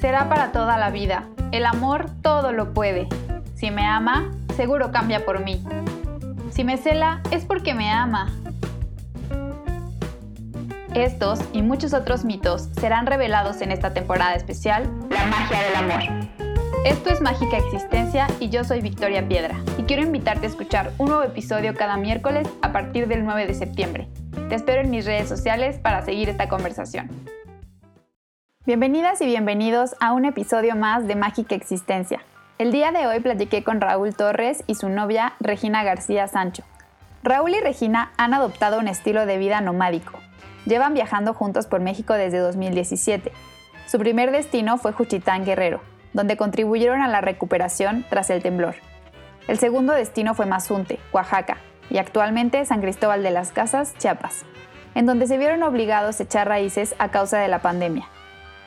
será para toda la vida. El amor todo lo puede. Si me ama, seguro cambia por mí. Si me cela, es porque me ama. Estos y muchos otros mitos serán revelados en esta temporada especial, La magia del amor. Esto es Mágica Existencia y yo soy Victoria Piedra y quiero invitarte a escuchar un nuevo episodio cada miércoles a partir del 9 de septiembre. Te espero en mis redes sociales para seguir esta conversación. Bienvenidas y bienvenidos a un episodio más de Mágica Existencia. El día de hoy platiqué con Raúl Torres y su novia Regina García Sancho. Raúl y Regina han adoptado un estilo de vida nomádico. Llevan viajando juntos por México desde 2017. Su primer destino fue Juchitán Guerrero, donde contribuyeron a la recuperación tras el temblor. El segundo destino fue Mazunte, Oaxaca, y actualmente San Cristóbal de las Casas, Chiapas, en donde se vieron obligados a echar raíces a causa de la pandemia.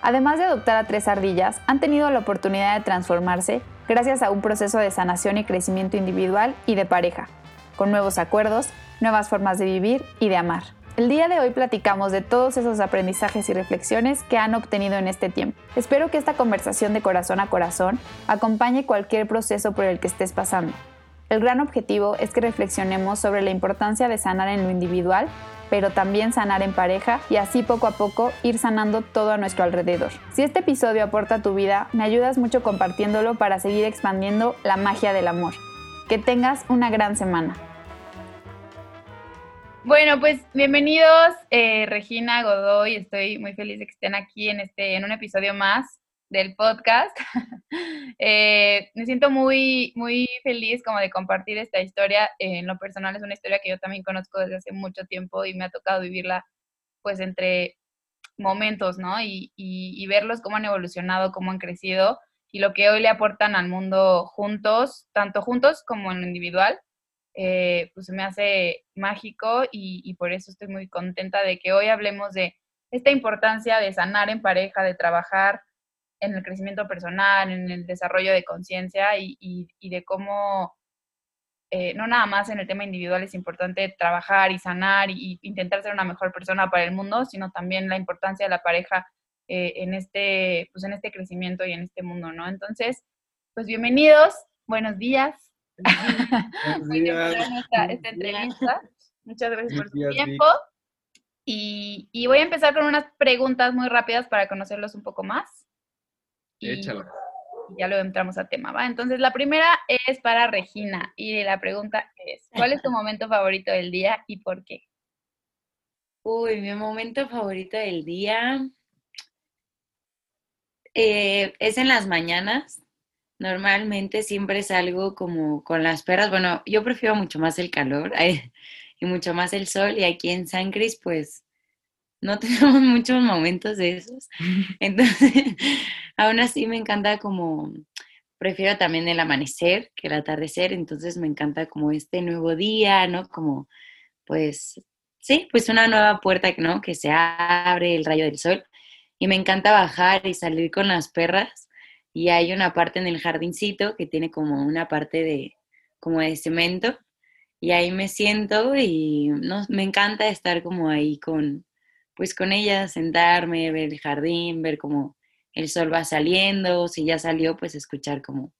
Además de adoptar a tres ardillas, han tenido la oportunidad de transformarse gracias a un proceso de sanación y crecimiento individual y de pareja, con nuevos acuerdos, nuevas formas de vivir y de amar. El día de hoy platicamos de todos esos aprendizajes y reflexiones que han obtenido en este tiempo. Espero que esta conversación de corazón a corazón acompañe cualquier proceso por el que estés pasando. El gran objetivo es que reflexionemos sobre la importancia de sanar en lo individual, pero también sanar en pareja y así poco a poco ir sanando todo a nuestro alrededor. Si este episodio aporta a tu vida, me ayudas mucho compartiéndolo para seguir expandiendo la magia del amor. Que tengas una gran semana. Bueno, pues bienvenidos, eh, Regina Godoy. Estoy muy feliz de que estén aquí en este, en un episodio más del podcast. Eh, me siento muy, muy feliz como de compartir esta historia. en lo personal es una historia que yo también conozco desde hace mucho tiempo y me ha tocado vivirla, pues entre momentos, ¿no? Y, y verlos cómo han evolucionado, cómo han crecido y lo que hoy le aportan al mundo juntos, tanto juntos como en lo individual eh, pues me hace mágico y, por eso estoy muy contenta de que hoy hablemos de esta importancia de sanar en pareja, de trabajar en el crecimiento personal, en el desarrollo de conciencia y, de cómo eh, no nada más en el tema individual es importante trabajar y sanar y, intentar ser una mejor persona para el mundo, sino también la importancia de la pareja eh, en, este, pues en este crecimiento y en este mundo, ¿no? Entonces, pues bienvenidos, buenos días, esta, esta entrevista. Muchas gracias por su tiempo. Y, y, voy a empezar con unas preguntas muy rápidas para conocerlos un poco más. Y, ya luego entramos al tema, ¿va? Entonces, la primera es para Regina. Y la pregunta es, ¿cuál es tu momento favorito del día y por qué? Uy, mi momento favorito del día eh, es en las mañanas. Normalmente siempre salgo como con las perras. Bueno, yo prefiero mucho más el calor y mucho más el sol. Y aquí en San Cris, pues no tenemos muchos momentos de esos. Entonces, aún así me encanta como, prefiero también el amanecer que el atardecer. Entonces me encanta como este nuevo día, ¿no? Como, pues, sí, pues una nueva puerta, ¿no? Que se abre el rayo del sol. Y me encanta bajar y salir con las perras y hay una parte en el jardincito que tiene como una parte de como de cemento y ahí me siento y no, me encanta estar como ahí con pues con ella, sentarme, ver el jardín, ver cómo el sol va saliendo, si ya salió, pues escuchar como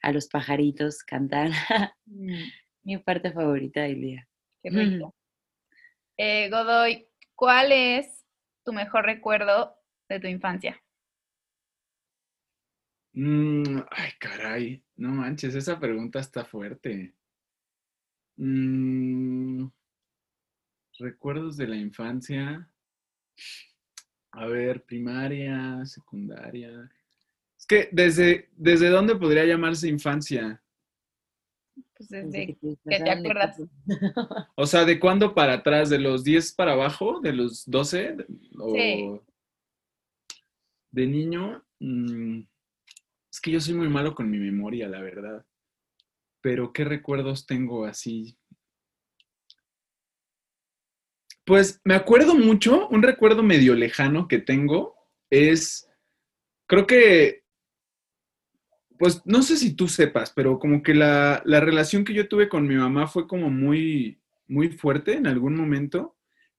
a los pajaritos cantar. Mm. Mi parte favorita del día. Qué rico. Eh, Godoy, ¿cuál es tu mejor recuerdo de tu infancia? Mm, ay, caray, no manches, esa pregunta está fuerte. Mm, recuerdos de la infancia. A ver, primaria, secundaria. Es que desde, ¿desde dónde podría llamarse infancia? Pues desde que te acuerdas. O sea, ¿de cuándo para atrás? ¿De los 10 para abajo? ¿De los 12? sí. De niño. Mm, es que yo soy muy malo con mi memoria, la verdad. Pero ¿qué recuerdos tengo así? Pues me acuerdo mucho, un recuerdo medio lejano que tengo es, creo que, pues no sé si tú sepas, pero como que la, la relación que yo tuve con mi mamá fue como muy, muy fuerte en algún momento.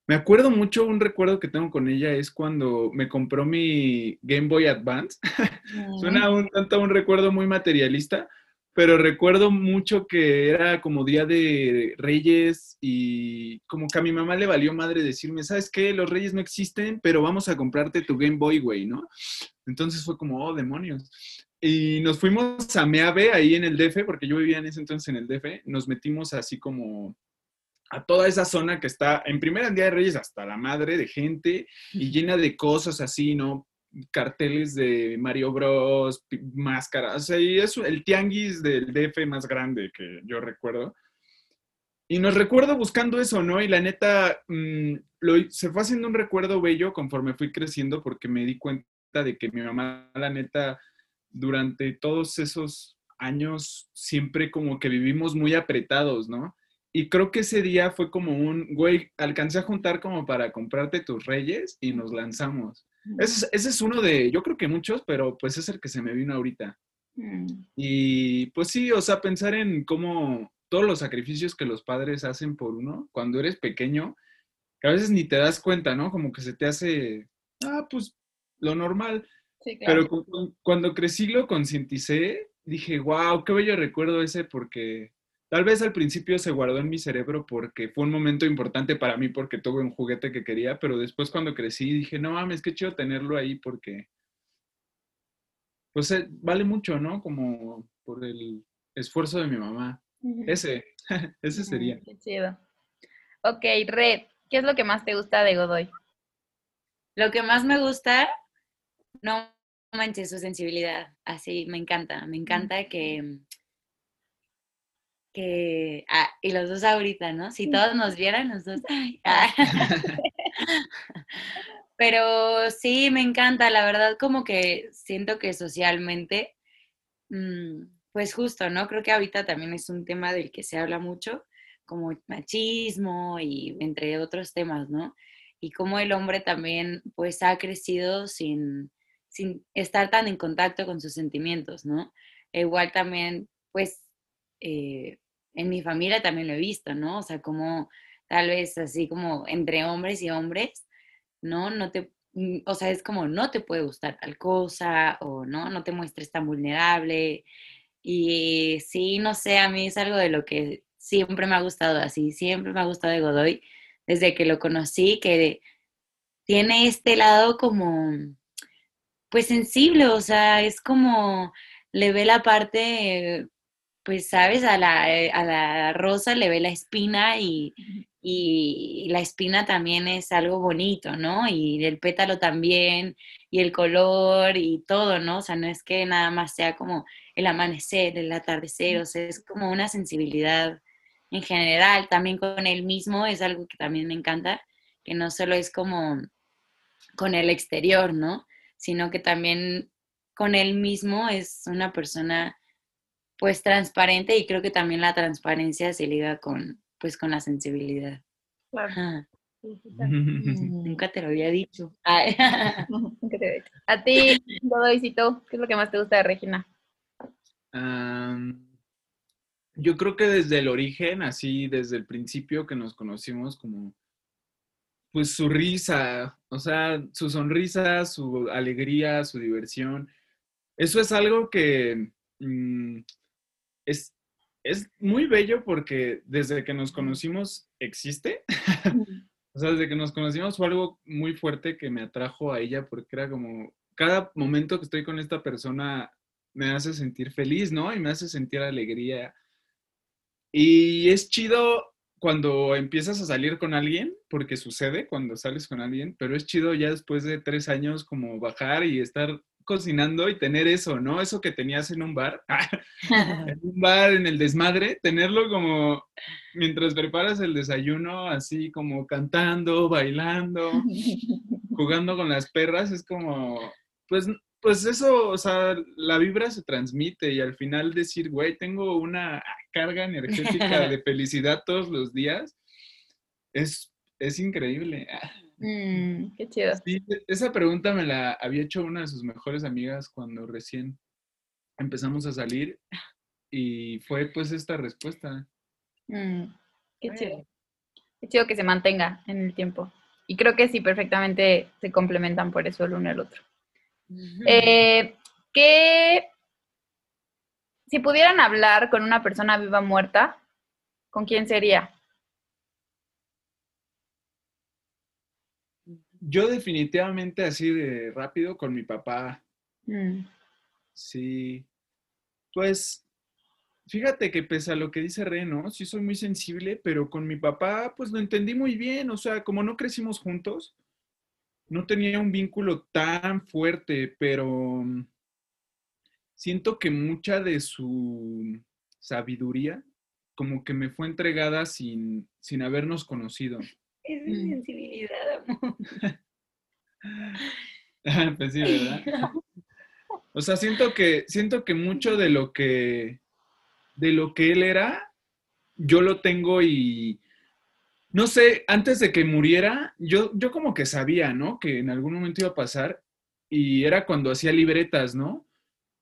Me acuerdo mucho, un recuerdo que tengo con ella es cuando me compró mi Game Boy Advance. Suena un tanto un recuerdo muy materialista, pero recuerdo mucho que era como día de reyes y como que a mi mamá le valió madre decirme, ¿sabes qué? Los reyes no existen, pero vamos a comprarte tu Game Boy, güey, ¿no? Entonces fue como, oh, demonios. Y nos fuimos a Meave, ahí en el DF, porque yo vivía en ese entonces en el DF, nos metimos así como a toda esa zona que está en primera Día de Reyes hasta la madre de gente y llena de cosas así, ¿no? Carteles de Mario Bros, máscaras, y es el tianguis del DF más grande que yo recuerdo. Y nos recuerdo buscando eso, ¿no? Y la neta, mm, se fue haciendo un recuerdo bello conforme fui creciendo porque me di cuenta de que mi mamá, la neta, durante todos esos años, siempre como que vivimos muy apretados, ¿no? Y creo que ese día fue como un, güey, alcancé a juntar como para comprarte tus reyes y nos lanzamos. Ese es, uno de, yo creo que muchos, pero pues es el que se me vino ahorita. Mm. Y pues sí, o sea, pensar en cómo todos los sacrificios que los padres hacen por uno cuando eres pequeño, que a veces ni te das cuenta, ¿no? Como que se te hace, ah, pues lo normal. Sí, claro. Pero cuando crecí lo concienticé, dije, wow, qué bello recuerdo ese porque Tal vez al principio se guardó en mi cerebro porque fue un momento importante para mí porque tuve un juguete que quería, pero después cuando crecí dije, no mames, qué chido tenerlo ahí porque, pues eh, vale mucho, ¿no? Como por el esfuerzo de mi mamá. Ese, ese sería. Qué chido. Ok, Red, ¿qué es lo que más te gusta de Godoy? Lo que más me gusta, no manches su sensibilidad, así me encanta, me encanta que ah, y los dos ahorita, ¿no? Si todos nos vieran, los dos, ah. Pero sí, me encanta, la verdad, como que siento que socialmente, mm, pues justo, ¿no? Creo que ahorita también es un tema del que se habla mucho, como machismo y entre otros temas, ¿no? Y cómo el hombre también, pues, ha crecido sin, sin estar tan en contacto con sus sentimientos, ¿no? igual también, pues, eh, en mi familia también lo he visto, ¿no? O sea, como tal vez así como entre hombres y hombres, ¿no? No te, mm, o sea, es como no te puede gustar tal cosa o no, no te muestres tan vulnerable. Y sí, no sé, a mí es algo de lo que siempre me ha gustado, así, siempre me ha gustado de Godoy, desde que lo conocí, que tiene este lado como, pues sensible, o sea, es como, le ve la parte pues, sabes, a la, eh, a la rosa le ve la espina y, y, la espina también es algo bonito, ¿no? Y el pétalo también, y el color y todo, ¿no? O sea, no es que nada más sea como el amanecer, el atardecer, o sea, es como una sensibilidad en general. También con él mismo es algo que también me encanta, que no solo es como con el exterior, ¿no? Sino que también con él mismo es una persona pues transparente y creo que también la transparencia se liga con, pues con la sensibilidad. Claro. Nunca te lo había dicho. Nunca te dicho. A ti, Godoycito, ¿qué es lo que más te gusta de Regina? yo creo que desde el origen, así desde el principio que nos conocimos, como pues su risa, o sea, su sonrisa, su alegría, su diversión. Eso es algo que mm, es, es muy bello porque desde que nos conocimos existe. o sea, desde que nos conocimos fue algo muy fuerte que me atrajo a ella porque era como, cada momento que estoy con esta persona me hace sentir feliz, ¿no? Y me hace sentir alegría. Y es chido cuando empiezas a salir con alguien, porque sucede cuando sales con alguien, pero es chido ya después de tres años como bajar y estar cocinando y tener eso, ¿no? Eso que tenías en un bar, en un bar en el desmadre, tenerlo como mientras preparas el desayuno, así como cantando, bailando, jugando con las perras, es como, pues, pues eso, o sea, la vibra se transmite y al final decir, güey, tengo una carga energética de felicidad todos los días, es, es increíble. Mm, qué chido. Sí, esa pregunta me la había hecho una de sus mejores amigas cuando recién empezamos a salir y fue pues esta respuesta. Mm, qué chido. Qué chido que se mantenga en el tiempo. Y creo que sí, perfectamente se complementan por eso el uno y el otro. Eh, ¿qué, si pudieran hablar con una persona viva o muerta, ¿con quién sería? Yo definitivamente así de rápido con mi papá. Mm. Sí. Pues fíjate que pese a lo que dice Reno, sí soy muy sensible, pero con mi papá pues lo entendí muy bien. O sea, como no crecimos juntos, no tenía un vínculo tan fuerte, pero siento que mucha de su sabiduría como que me fue entregada sin, sin habernos conocido. Es mi Mm. sensibilidad, amor. pues sí, ¿verdad? O sea, siento que, siento que mucho de lo que, de lo que él era, yo lo tengo y, no sé, antes de que muriera, yo, yo como que sabía, ¿no? Que en algún momento iba a pasar y era cuando hacía libretas, ¿no?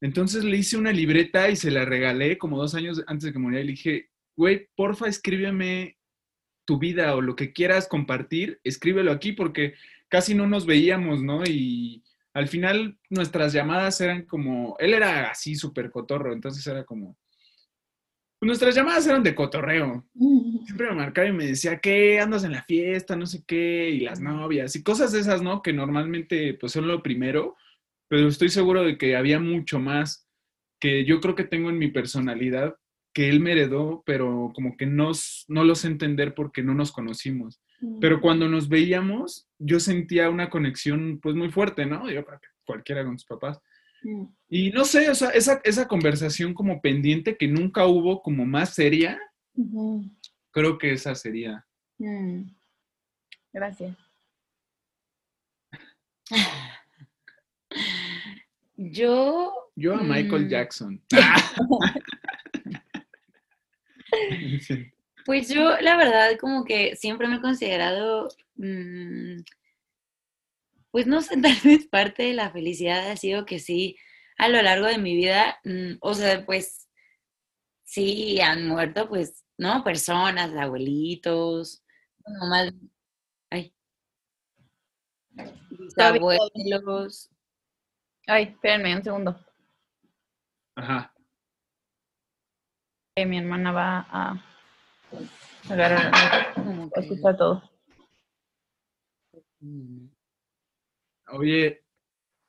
Entonces le hice una libreta y se la regalé como dos años antes de que muriera y le dije, güey, porfa, escríbeme tu vida o lo que quieras compartir, escríbelo aquí porque casi no nos veíamos, ¿no? Y al final nuestras llamadas eran como, él era así súper cotorro, entonces era como, pues nuestras llamadas eran de cotorreo. Siempre me marcaba y me decía, ¿qué? Andas en la fiesta, no sé qué, y las novias, y cosas de esas, ¿no? Que normalmente pues son lo primero, pero estoy seguro de que había mucho más que yo creo que tengo en mi personalidad que él me heredó, pero como que no, no lo sé entender porque no nos conocimos. Pero cuando nos veíamos, yo sentía una conexión pues muy fuerte, ¿no? Yo creo que cualquiera con sus papás. Mm. Y no sé, o sea, esa, esa conversación como pendiente que nunca hubo como más seria, creo que esa sería. Mm. Gracias. Yo, Yo a Michael Mm. Jackson. Pues yo, la verdad, como que siempre me he considerado, mm, pues no sé, tal vez parte de la felicidad ha sido que sí, a lo largo de mi vida, mm, o sea, pues sí han muerto, pues, ¿no? Personas, abuelitos, bueno, más, ay, abuelos. Ay, espérenme un segundo. Ajá. Eh, mi hermana va a agarrar, que- escuchar todo. Oye,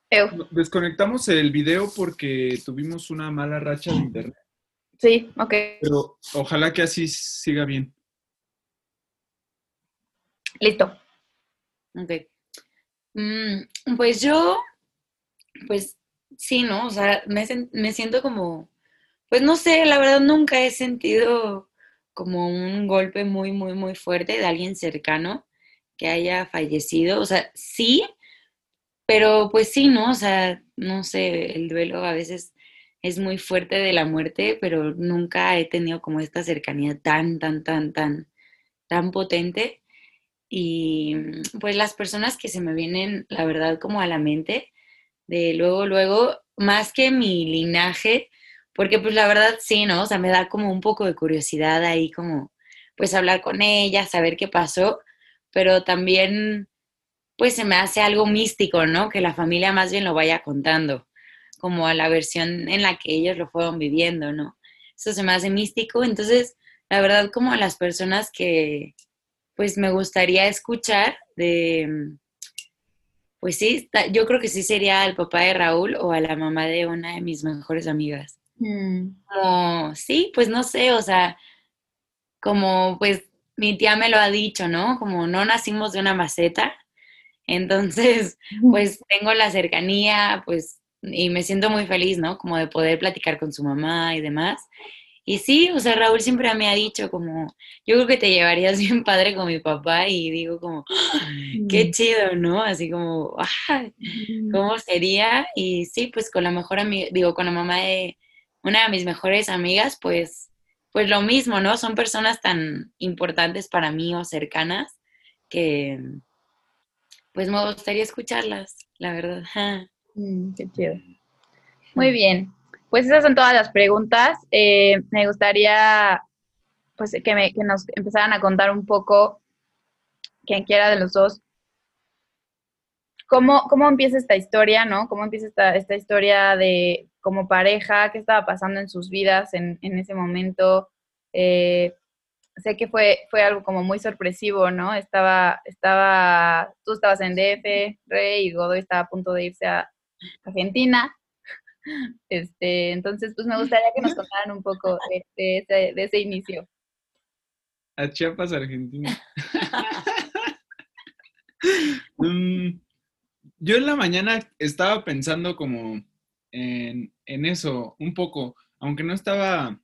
Eu. desconectamos el video porque tuvimos una mala racha de internet, Sí, ok. pero ojalá que así siga bien. Listo. Ok. Mm, pues yo, pues sí, ¿no? O sea, me, me siento como, pues no sé, la verdad nunca he sentido como un golpe muy, muy, muy fuerte de alguien cercano que haya fallecido. O sea, sí, pero pues sí, ¿no? O sea, no sé, el duelo a veces es muy fuerte de la muerte, pero nunca he tenido como esta cercanía tan, tan, tan, tan, tan potente. Y pues las personas que se me vienen, la verdad, como a la mente, de luego, luego, más que mi linaje, porque pues la verdad sí, ¿no? O sea, me da como un poco de curiosidad ahí, como pues hablar con ella, saber qué pasó, pero también pues se me hace algo místico, ¿no? Que la familia más bien lo vaya contando, como a la versión en la que ellos lo fueron viviendo, ¿no? Eso se me hace místico, entonces, la verdad, como a las personas que, pues me gustaría escuchar de, pues sí, yo creo que sí sería al papá de Raúl o a la mamá de una de mis mejores amigas. Mm, Como, sí, pues no sé, o sea, como pues mi tía me lo ha dicho, ¿no? Como no nacimos de una maceta, entonces pues tengo la cercanía, pues, y me siento muy feliz, ¿no? Como de poder platicar con su mamá y demás. Y sí, o sea, Raúl siempre me ha dicho como, yo creo que te llevarías bien padre con mi papá y digo como, qué chido, ¿no? Así como, mm, ¿Cómo sería? Y sí, pues con la mejor amiga, digo, con la mamá de una de mis mejores amigas, pues, pues lo mismo, ¿no? Son personas tan importantes para mí o cercanas que, pues me gustaría escucharlas, la verdad. Mm, qué chido. Muy bien. Pues esas son todas las preguntas. Eh, me gustaría pues que, me, que nos empezaran a contar un poco, quien quiera de los dos, ¿cómo, ¿cómo empieza esta historia, no? ¿Cómo empieza esta, esta historia de como pareja? ¿Qué estaba pasando en sus vidas en, en ese momento? Eh, sé que fue, fue algo como muy sorpresivo, ¿no? Estaba, estaba, tú estabas en DF, Rey y Godoy estaba a punto de irse a Argentina. Este, entonces, pues me gustaría que nos contaran un poco de, ese, de ese inicio. A Chiapas, Argentina. Mm, yo en la mañana estaba pensando como en, en eso, un poco, aunque no estaba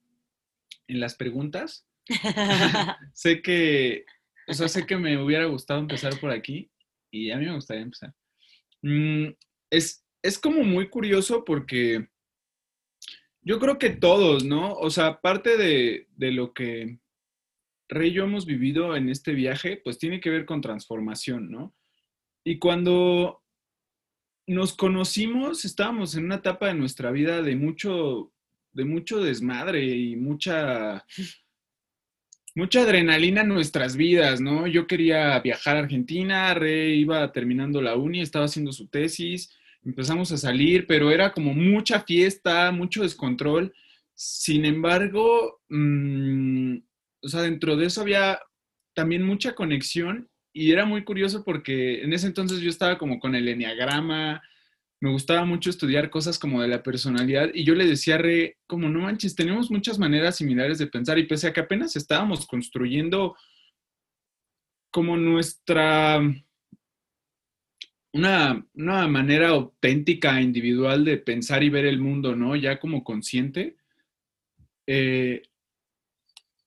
en las preguntas, sé que, o sea, sé que me hubiera gustado empezar por aquí y a mí me gustaría empezar. Mm, es, es como muy curioso porque yo creo que todos, ¿no? O sea, parte de, de lo que Rey y yo hemos vivido en este viaje, pues tiene que ver con transformación, ¿no? Y cuando nos conocimos, estábamos en una etapa de nuestra vida de mucho, de mucho desmadre y mucha, mucha adrenalina en nuestras vidas, ¿no? Yo quería viajar a Argentina, Rey iba terminando la uni, estaba haciendo su tesis, empezamos a salir, pero era como mucha fiesta, mucho descontrol. Sin embargo, mmm, o sea, dentro de eso había también mucha conexión y era muy curioso porque en ese entonces yo estaba como con el enneagrama, me gustaba mucho estudiar cosas como de la personalidad y yo le decía a Re, como no manches, tenemos muchas maneras similares de pensar y pese a que apenas estábamos construyendo como nuestra, una, una manera auténtica, individual de pensar y ver el mundo, ¿no? Ya como consciente, eh,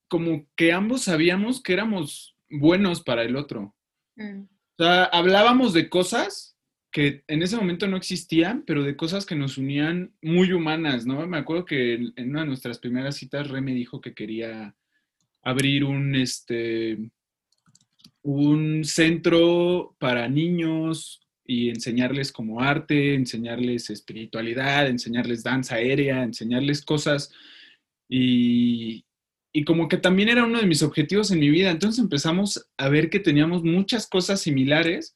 como que ambos sabíamos que éramos buenos para el otro. Mm. O sea, hablábamos de cosas que en ese momento no existían, pero de cosas que nos unían muy humanas, ¿no? Me acuerdo que en una de nuestras primeras citas, Re me dijo que quería abrir un, este, un centro para niños y enseñarles como arte, enseñarles espiritualidad, enseñarles danza aérea, enseñarles cosas. Y, y como que también era uno de mis objetivos en mi vida. Entonces empezamos a ver que teníamos muchas cosas similares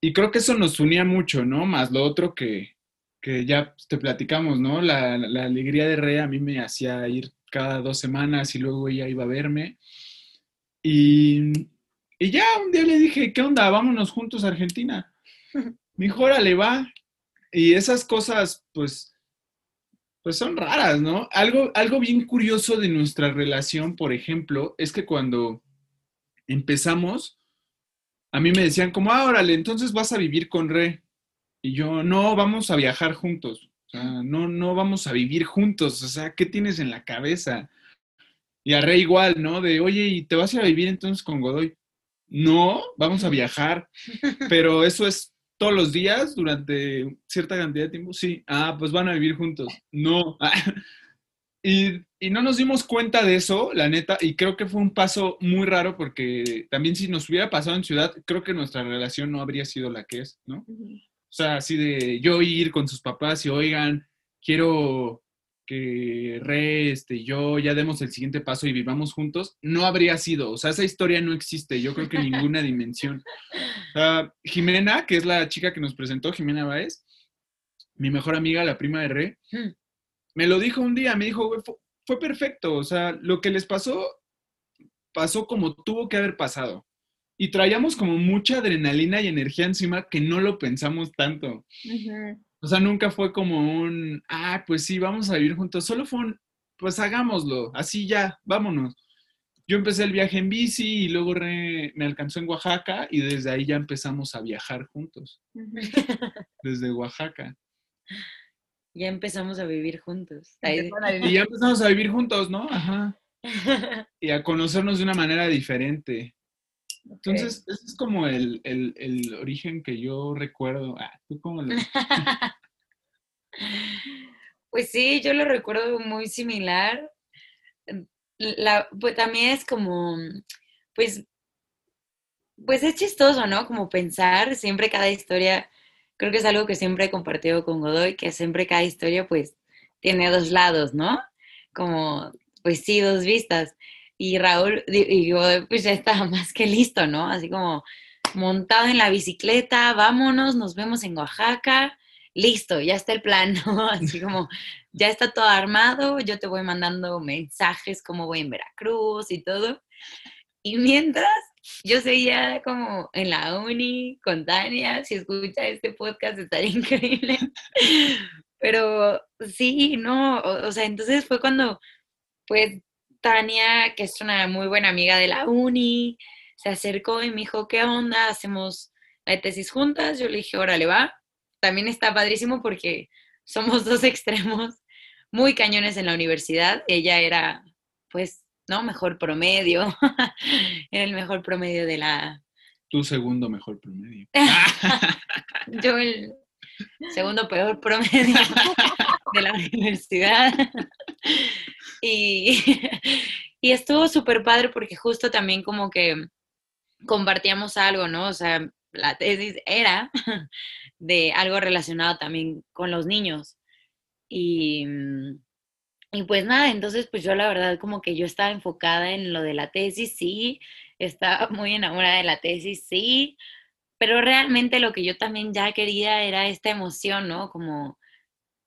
y creo que eso nos unía mucho, ¿no? Más lo otro que, que ya te platicamos, ¿no? La, la, alegría de Rey a mí me hacía ir cada dos semanas y luego ella iba a verme. Y, y ya un día le dije, ¿qué onda? Vámonos juntos a Argentina. Me dijo, órale, va. Y esas cosas, pues, pues son raras, ¿no? Algo, algo bien curioso de nuestra relación, por ejemplo, es que cuando empezamos, a mí me decían como, ah, órale, entonces vas a vivir con Re. Y yo, no, vamos a viajar juntos. O sea, no, no vamos a vivir juntos. O sea, ¿qué tienes en la cabeza? Y a Re igual, ¿no? De, oye, ¿y te vas a ir a vivir entonces con Godoy? No, vamos a viajar. Pero eso es todos los días durante cierta cantidad de tiempo? Sí. Ah, pues van a vivir juntos. No. y, y, no nos dimos cuenta de eso, la neta, y creo que fue un paso muy raro porque también si nos hubiera pasado en ciudad, creo que nuestra relación no habría sido la que es, ¿no? O sea, así de yo ir con sus papás y oigan, quiero que Re, este, yo ya demos el siguiente paso y vivamos juntos, no habría sido. O sea, esa historia no existe, yo creo que en ninguna dimensión. Sea, Jimena, que es la chica que nos presentó, Jimena Baez, mi mejor amiga, la prima de Re, hmm. me lo dijo un día, me dijo, fue, fue perfecto. O sea, lo que les pasó, pasó como tuvo que haber pasado. Y traíamos como mucha adrenalina y energía encima que no lo pensamos tanto. O sea, nunca fue como un, ah, pues sí, vamos a vivir juntos. Solo fue un, pues hagámoslo, así ya, vámonos. Yo empecé el viaje en bici y luego me alcanzó en Oaxaca y desde ahí ya empezamos a viajar juntos. desde Oaxaca. Ya empezamos a vivir juntos. Y ya empezamos a vivir juntos, ¿no? Ajá. Y a conocernos de una manera diferente. Entonces, ese es como el, origen que yo recuerdo. Ah, ¿tú cómo lo... pues sí, yo lo recuerdo muy similar. La, pues también es como, pues, pues es chistoso, ¿no? Como pensar, siempre cada historia, creo que es algo que siempre he compartido con Godoy, que siempre cada historia, pues, tiene dos lados, ¿no? Como, pues sí, dos vistas. Y Raúl, yo, pues ya estaba más que listo, ¿no? Así como, montado en la bicicleta, vámonos, nos vemos en Oaxaca, listo, ya está el plan, ¿no? Así como, ya está todo armado, yo te voy mandando mensajes como voy en Veracruz y todo. Y mientras yo seguía como en la uni con Tania, si escucha este podcast estaría increíble. Pero sí, no, o sea, entonces fue cuando, pues, Tania, que es una muy buena amiga de la uni, se acercó y me dijo, ¿qué onda? ¿Hacemos la tesis juntas? Yo le dije, órale, va. También está padrísimo porque somos dos extremos muy cañones en la universidad. Ella era, pues, ¿no? Mejor promedio. era el mejor promedio de la... Tu segundo mejor promedio. Yo el segundo peor promedio de la universidad. Y, y estuvo súper padre porque justo también como que compartíamos algo, ¿no? O sea, la tesis era de algo relacionado también con los niños. Y, y pues nada, entonces pues yo la verdad como que yo estaba enfocada en lo de la tesis, sí, estaba muy enamorada de la tesis, sí, pero realmente lo que yo también ya quería era esta emoción, ¿no? Como,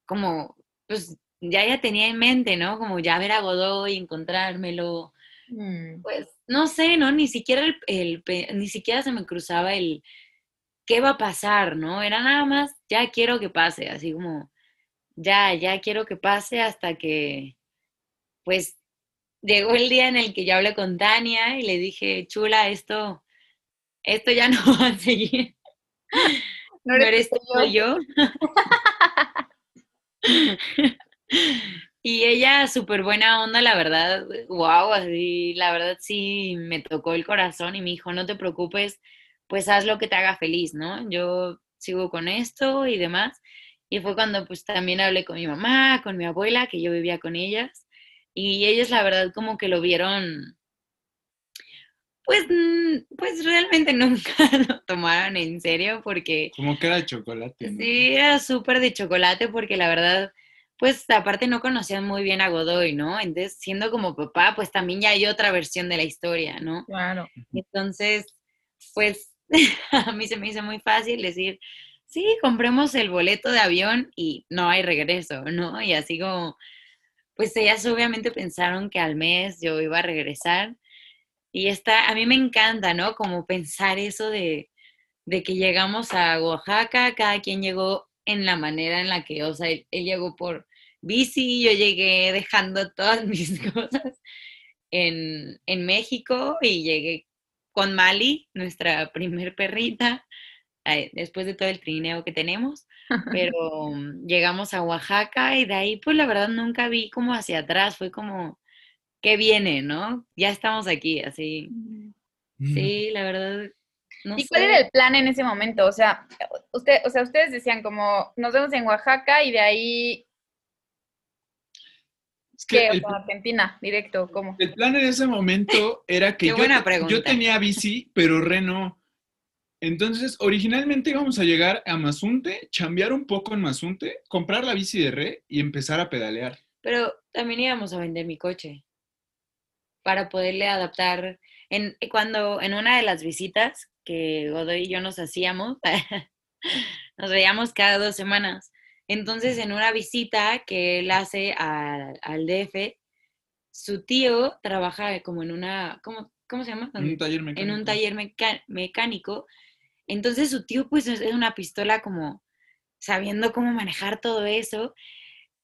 como, pues ya ya tenía en mente, ¿no? Como ya ver a Godoy, encontrármelo, Mm. pues no sé, ¿no? Ni siquiera, el, el ni siquiera se me cruzaba el qué va a pasar, ¿no? Era nada más, ya quiero que pase, así como, ya, ya quiero que pase hasta que, pues, llegó el día en el que yo hablé con Tania y le dije, chula, esto, esto ya no va a seguir. No No eres eres tú, soy yo. Y ella, súper buena onda, la verdad, wow, así, la verdad sí me tocó el corazón y me dijo, no te preocupes, pues haz lo que te haga feliz, ¿no? Yo sigo con esto y demás. Y fue cuando pues también hablé con mi mamá, con mi abuela, que yo vivía con ellas, y ellas la verdad como que lo vieron, pues, pues realmente nunca lo tomaron en serio porque Como que era de chocolate, ¿no? Sí, era súper de chocolate porque la verdad, pues aparte no conocían muy bien a Godoy, ¿no? Entonces, siendo como papá, pues también ya hay otra versión de la historia, ¿no? Claro. Entonces, pues a mí se me hizo muy fácil decir, sí, compremos el boleto de avión y no hay regreso, ¿no? Y así como, pues ellas obviamente pensaron que al mes yo iba a regresar. Y está, a mí me encanta, ¿no? Como pensar eso de, de que llegamos a Oaxaca, cada quien llegó en la manera en la que, o sea, él, él llegó por bici, yo llegué dejando todas mis cosas en, en México y llegué con Mali, nuestra primer perrita, después de todo el trineo que tenemos, pero llegamos a Oaxaca y de ahí, pues la verdad nunca vi como hacia atrás, fue como, ¿qué viene, no? Ya estamos aquí, así. Mm. Sí, la verdad, no ¿Y cuál sé. era el plan en ese momento? O sea, usted, o sea, ustedes decían como, nos vemos en Oaxaca y de ahí, Es que el, Argentina, directo, ¿cómo? el plan en ese momento era que yo tenía bici, pero Re no. Entonces, originalmente íbamos a llegar a Mazunte, chambear un poco en Mazunte, comprar la bici de Re y empezar a pedalear. Pero también íbamos a vender mi coche para poderle adaptar. En, cuando en una de las visitas que Godoy y yo nos hacíamos, nos veíamos cada dos semanas. Entonces, en una visita que él hace a- al DF, su tío trabaja como en una, ¿cómo, cómo se llama? En un taller mecánico. en un taller meca- mecánico. Entonces su tío pues es es una pistola como sabiendo cómo manejar todo eso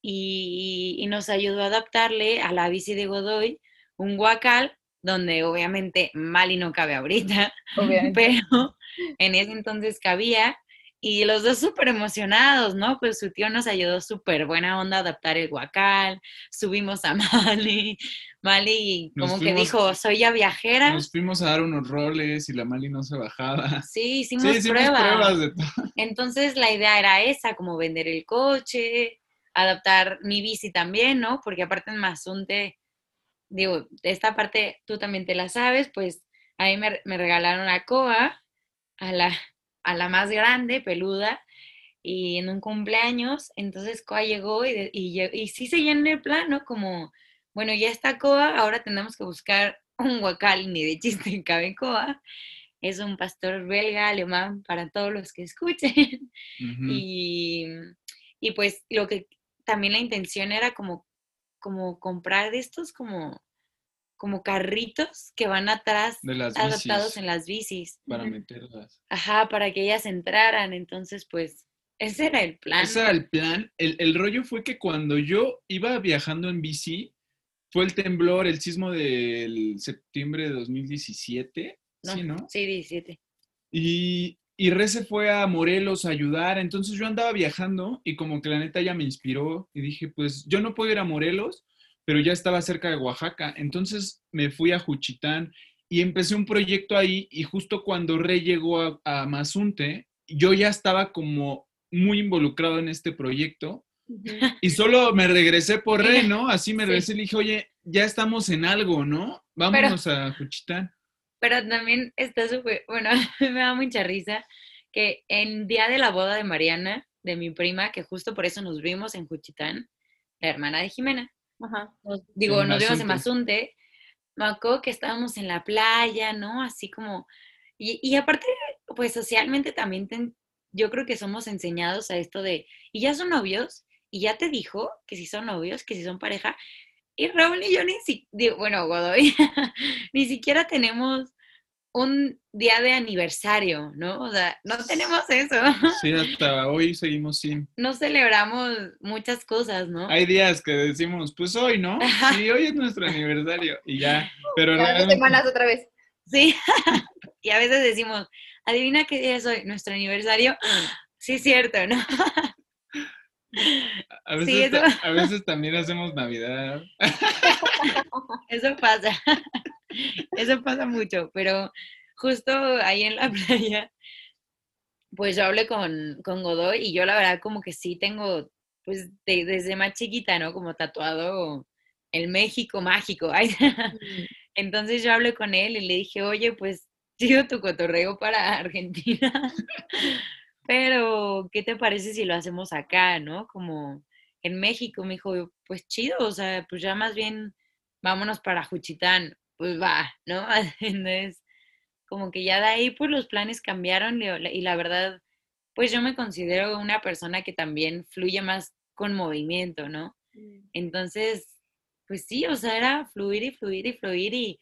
y, y nos ayudó a adaptarle a la bici de Godoy un guacal donde obviamente Mali no cabe ahorita, Obviamente. pero en ese entonces cabía y los dos súper emocionados, ¿no? Pues su tío nos ayudó súper buena onda a adaptar el guacal, subimos a Mali, Mali Nos como que fuimos- dijo, soy ya viajera. Nos fuimos a dar unos roles y la Mali no se bajaba. Sí, hicimos, Sí, hicimos pruebas. pruebas de todo. Entonces la idea era esa, como vender el coche, adaptar mi bici también, ¿no? Porque aparte en Mazunte, digo, esta parte tú también te la sabes, pues a mí me, me regalaron la coa, a la, a la más grande, peluda, y en un cumpleaños, entonces Coa llegó y, y, sí seguía en el plan, ¿no? Como, bueno, ya está Coa, ahora tenemos que buscar un guacal, ni de chiste cabe Coa. es un pastor belga, alemán, para todos los que escuchen. Y, y pues lo que también la intención era como, como comprar de estos como, como carritos que van atrás De las adaptados bicis en las bicis. para meterlas. Ajá, para que ellas entraran. Entonces, pues, ese era el plan. Ese era el plan. El, el rollo fue que cuando yo iba viajando en bici, fue el temblor, el sismo del septiembre de 2017. Sí, ¿no? Sí, 17. Y, y Re se fue a Morelos a ayudar. Entonces yo andaba viajando y como que la neta ya me inspiró y dije, pues yo no puedo ir a Morelos, pero ya estaba cerca de Oaxaca. Entonces me fui a Juchitán y empecé un proyecto ahí y justo cuando Re llegó a, a Mazunte, yo ya estaba como muy involucrado en este proyecto y solo me regresé por Re, ¿no? Así me Sí. regresé y le dije, oye, ya estamos en algo, ¿no? Vámonos a Juchitán. Pero también está súper, bueno, me da mucha risa que en día de la boda de Mariana, de mi prima, que justo por eso nos vimos en Juchitán, la hermana de Jimena, Ajá. nos- digo, En nos vimos en Mazunte. Me acuerdo que estábamos en la playa, ¿no? Así como, y, y aparte, pues socialmente también ten- yo creo que somos enseñados a esto de, y ya son novios, y ya te dijo que si son novios, que si son pareja, y Raúl y yo ni siquiera, bueno, Godoy, ni siquiera tenemos un día de aniversario, ¿no? O sea, no tenemos eso, Sí, hasta hoy seguimos sin. no celebramos muchas cosas, ¿no? Hay días que decimos, pues hoy, ¿no? Sí, hoy es nuestro aniversario y ya. Pero dos realmente- semanas otra vez. Sí, y a veces decimos, adivina qué día es hoy, nuestro aniversario. Sí, es cierto, ¿no? a, veces, sí, eso- a veces también hacemos Navidad. Eso pasa, eso pasa mucho, pero justo ahí en la playa, pues yo hablé con, con Godoy y yo la verdad como que sí tengo, pues de- desde más chiquita, ¿no? Como tatuado el México mágico. Entonces yo hablé con él y le dije, oye, pues chido tu cotorreo para Argentina, pero ¿qué te parece si lo hacemos acá, no? Como en México, me dijo, pues chido, o sea, pues ya más bien vámonos para Juchitán, pues va, ¿no? Entonces, como que ya de ahí, pues los planes cambiaron y la verdad, pues yo me considero una persona que también fluye más con movimiento, ¿no? Entonces, pues sí, o sea, era fluir y fluir y fluir y,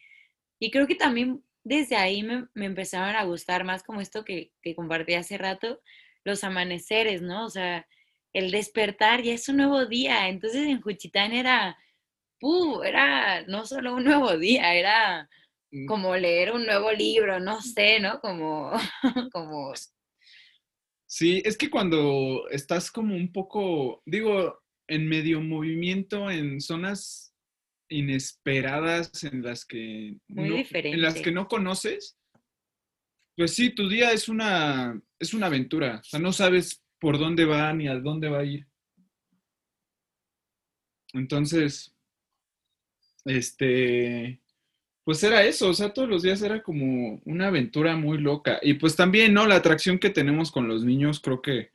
y creo que también desde ahí me, me empezaron a gustar más como esto que, que compartí hace rato, los amaneceres, ¿no? O sea, el despertar ya es un nuevo día. Entonces en Juchitán era, ¡puh! Era no solo un nuevo día, era Mm. como leer un nuevo libro, no sé, ¿no? Como, como, Sí, es que cuando estás como un poco, digo, en medio movimiento, en zonas inesperadas en las que Muy no, en las diferente. que no conoces, pues sí, tu día es una, es una aventura. O sea, no sabes por dónde va ni a dónde va a ir. Entonces, este, pues era eso, o sea, todos los días era como una aventura muy loca. Y pues también, ¿no? La atracción que tenemos con los niños, creo que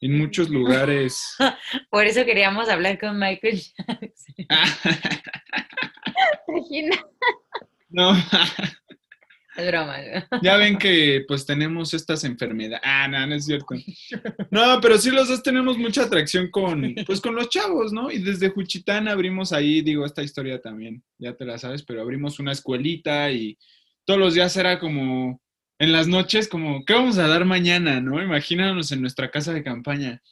en muchos lugares... por eso queríamos hablar con Michael Jackson. No, Ya ven que pues tenemos estas enfermedades. Ah, no, no es cierto. No, pero sí los dos tenemos mucha atracción con, pues con los chavos, ¿no? Y desde Juchitán abrimos ahí, digo, esta historia también, ya te la sabes, pero abrimos una escuelita y todos los días era como, en las noches, como, ¿qué vamos a dar mañana, no? Imagínanos en nuestra casa de campaña.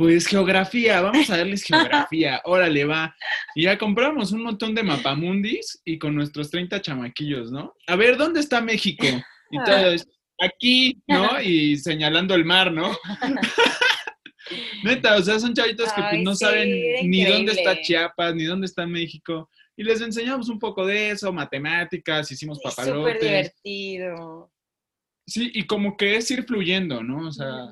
Pues geografía, vamos a darles geografía, órale, va. Y ya compramos un montón de mapamundis y con nuestros 30 chamaquillos, ¿no? A ver, ¿dónde está México? Y todo es, aquí, ¿no? Y señalando el mar, ¿no? Neta, o sea, son chavitos que pues, Ay, no sí, saben ni dónde está. Chiapas, ni dónde está México. Y les enseñamos un poco de eso, matemáticas, hicimos Es súper papalotes. divertido. Sí, y como que es ir fluyendo, ¿no? O sea,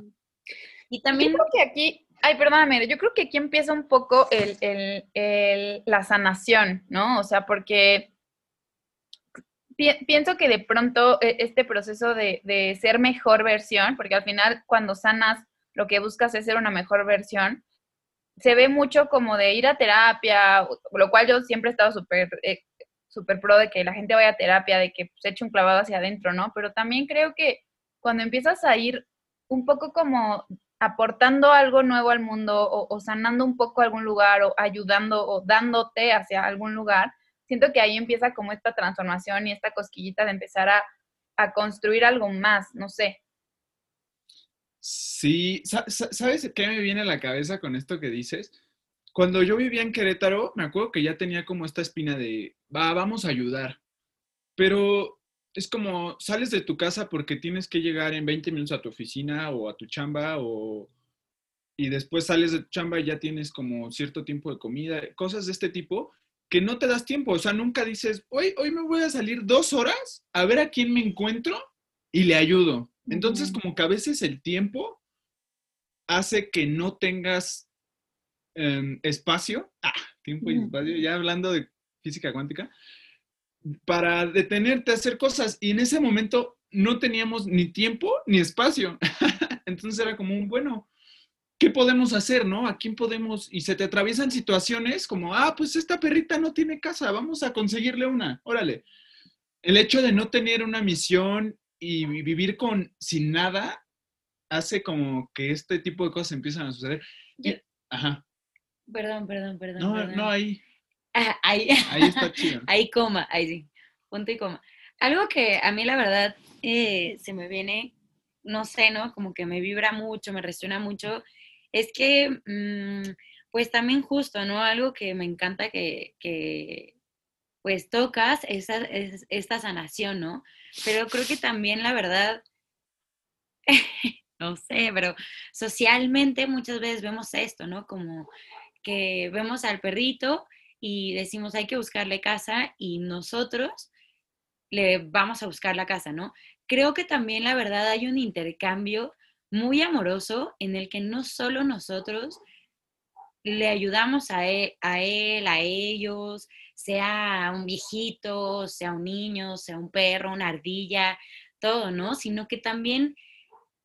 Y Yo también, creo que aquí, ay, perdóname, yo creo que aquí empieza un poco el, el- el- la sanación, ¿no? O sea, porque pi- pienso que de pronto eh, este proceso de, de ser mejor versión, porque al final cuando sanas lo que buscas es ser una mejor versión, se ve mucho como de ir a terapia, lo cual yo siempre he estado súper eh, pro de que la gente vaya a terapia, de que se eche un clavado hacia adentro, ¿no? Pero también creo que cuando empiezas a ir un poco como aportando algo nuevo al mundo o, sanando un poco algún lugar o ayudando o dándote hacia algún lugar, siento que ahí empieza como esta transformación y esta cosquillita de empezar a, a construir algo más, no sé. Sí, ¿sabes qué me viene a la cabeza con esto que dices? Cuando yo vivía en Querétaro, me acuerdo que ya tenía como esta espina de, va, vamos a ayudar. Pero es como, sales de tu casa porque tienes que llegar en 20 minutos a tu oficina o a tu chamba o... Y después sales de tu chamba y ya tienes como cierto tiempo de comida, cosas de este tipo que no te das tiempo. O sea, nunca dices, hoy, hoy me voy a salir dos horas a ver a quién me encuentro y le ayudo. Entonces, como que a veces el tiempo hace que no tengas em, espacio, ah, tiempo y espacio, ya hablando de física cuántica, para detenerte a hacer cosas. Y en ese momento no teníamos ni tiempo ni espacio. Entonces era como un, bueno, ¿qué podemos hacer, no? ¿A quién podemos? Y se te atraviesan situaciones como, ah, pues esta perrita no tiene casa, vamos a conseguirle una, órale. El hecho de no tener una misión y vivir con sin nada hace como que este tipo de cosas empiezan a suceder. ajá. Perdón, perdón, perdón. No, no, ahí. Ah, ahí. Ahí está chido. Ahí coma, ahí sí. Punto y coma. Algo que a mí la verdad eh, se me viene, no sé, ¿no? Como que me vibra mucho, me resuena mucho, es que, mm, pues también justo, ¿no? Algo que me encanta que, que pues tocas esa, es, esta sanación, ¿no? Pero creo que también la verdad, no sé, pero socialmente muchas veces vemos esto, ¿no? Como que vemos al perrito y decimos hay que buscarle casa y nosotros le vamos a buscar la casa, ¿no? Creo que también la verdad hay un intercambio muy amoroso en el que no solo nosotros le ayudamos a él, a, él, a ellos, sea un viejito, sea un niño, sea un perro, una ardilla, todo, ¿no? Sino que también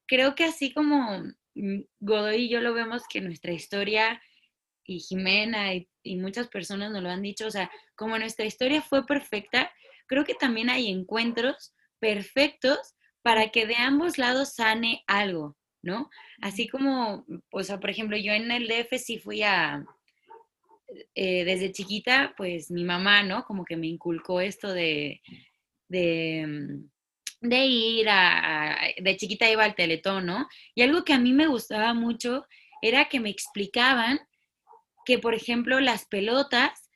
creo que así como mm, Godoy y yo lo vemos que nuestra historia y Jimena y, y, muchas personas nos lo han dicho, o sea, como nuestra historia fue perfecta, creo que también hay encuentros perfectos para que de ambos lados sane algo, ¿no? Así como, o sea, por ejemplo, yo en el DF sí fui a, eh, desde chiquita, pues mi mamá, ¿no? Como que me inculcó esto de, de, mm, de ir a, de chiquita iba al teletón, ¿no? Y algo que a mí me gustaba mucho era que me explicaban que, por ejemplo, las pelotas,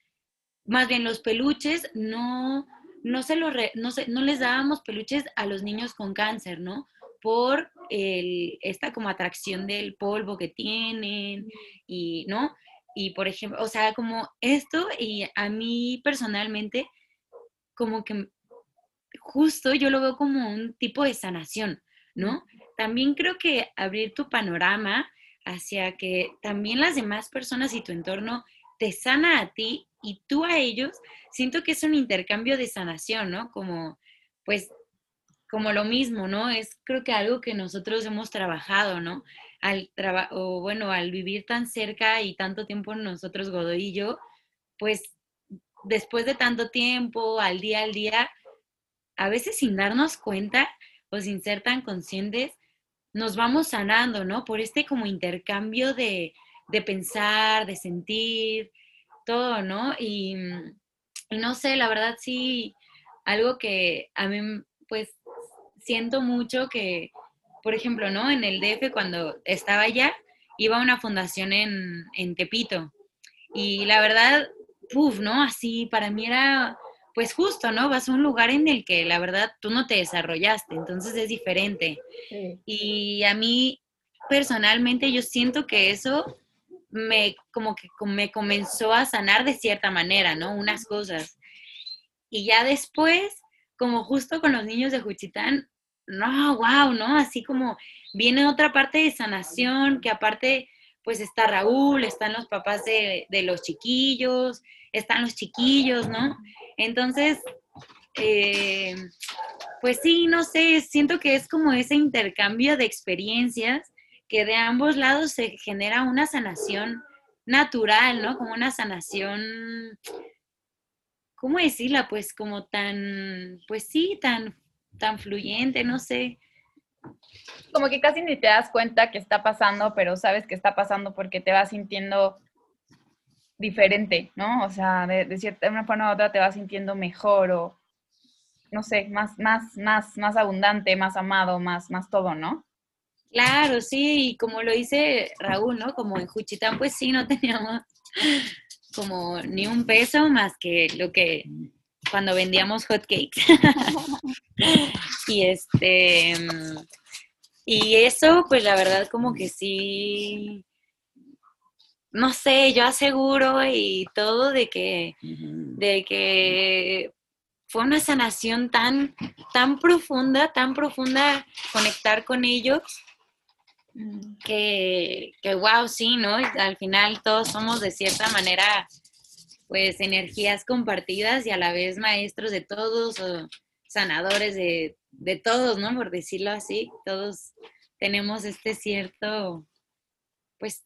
más bien los peluches, no, no, se lo no, no les dábamos peluches a los niños con cáncer, ¿no? Por el, esta como atracción del polvo que tienen y, ¿no? Y, por ejemplo, o sea, como esto y a mí personalmente, como que justo yo lo veo como un tipo de sanación, ¿no? También creo que abrir tu panorama hacia que también las demás personas y tu entorno te sana a ti y tú a ellos, siento que es un intercambio de sanación, ¿no? Como, pues, como lo mismo, ¿no? Es creo que algo que nosotros hemos trabajado, ¿no? Al o bueno, al vivir tan cerca y tanto tiempo nosotros, Godoy y yo, pues después de tanto tiempo, al día al día, a veces sin darnos cuenta o sin ser tan conscientes, nos vamos sanando, ¿no? Por este como intercambio de, de pensar, de sentir, todo, ¿no? Y, no sé, la verdad sí, algo que a mí, pues, siento mucho que, por ejemplo, ¿no? En el DF, cuando estaba allá, iba a una fundación en, en Tepito. Y la verdad, puf, ¿no? Así, para mí era, pues justo, ¿no? Vas a un lugar en el que la verdad tú no te desarrollaste, entonces es diferente. Y a mí, personalmente, yo siento que eso me como que me comenzó a sanar de cierta manera, ¿no? Unas cosas. Y ya después, como justo con los niños de Juchitán, no, wow, ¿no? Así como viene otra parte de sanación, que aparte, pues está Raúl, están los papás de, los chiquillos, están los chiquillos, ¿no? Entonces, eh, pues sí, no sé, siento que es como ese intercambio de experiencias que de ambos lados se genera una sanación natural, ¿no? Como una sanación ¿cómo decirla? Pues como tan, pues sí, tan, tan fluyente, no sé. Como que casi ni te das cuenta que está pasando, pero sabes que está pasando porque te vas sintiendo diferente, ¿no? O sea, de, de cierta una forma u otra te vas sintiendo mejor o, no sé, más, más, más, más abundante, más amado, más, más todo, ¿no? Claro, sí, y como lo dice Raúl, ¿no? Como en Juchitán, pues sí, no teníamos como ni un peso más que lo que cuando vendíamos hot cakes. y este y eso, pues la verdad como que sí no sé, yo aseguro y todo de que de que fue una sanación tan tan profunda, tan profunda conectar con ellos que, que wow, sí, ¿no? Al final todos somos de cierta manera, pues, energías compartidas y a la vez maestros de todos o sanadores de, de todos, ¿no? Por decirlo así, todos tenemos este cierto, pues,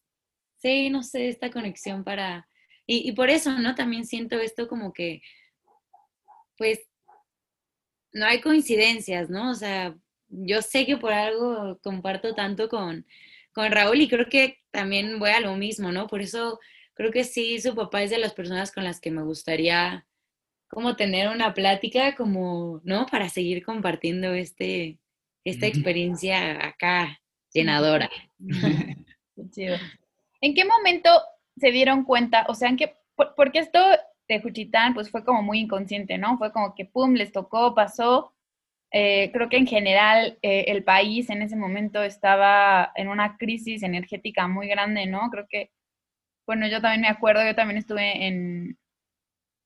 sí, no sé, esta conexión para... Y, y por eso, ¿no? También siento esto como que, pues, no hay coincidencias, ¿no? O sea, yo sé que por algo comparto tanto con, con Raúl y creo que también voy a lo mismo, ¿no? Por eso creo que sí, su papá es de las personas con las que me gustaría como tener una plática, como, ¿no? Para seguir compartiendo este, esta experiencia acá llenadora. ¿En qué momento se dieron cuenta? O sea, ¿en qué, porque esto de Juchitán pues fue como muy inconsciente, ¿no? Fue como que, ¡pum!, les tocó, pasó, eh, creo que en general eh, el país en ese momento estaba en una crisis energética muy grande, ¿no? Creo que, bueno, yo también me acuerdo, yo también estuve en,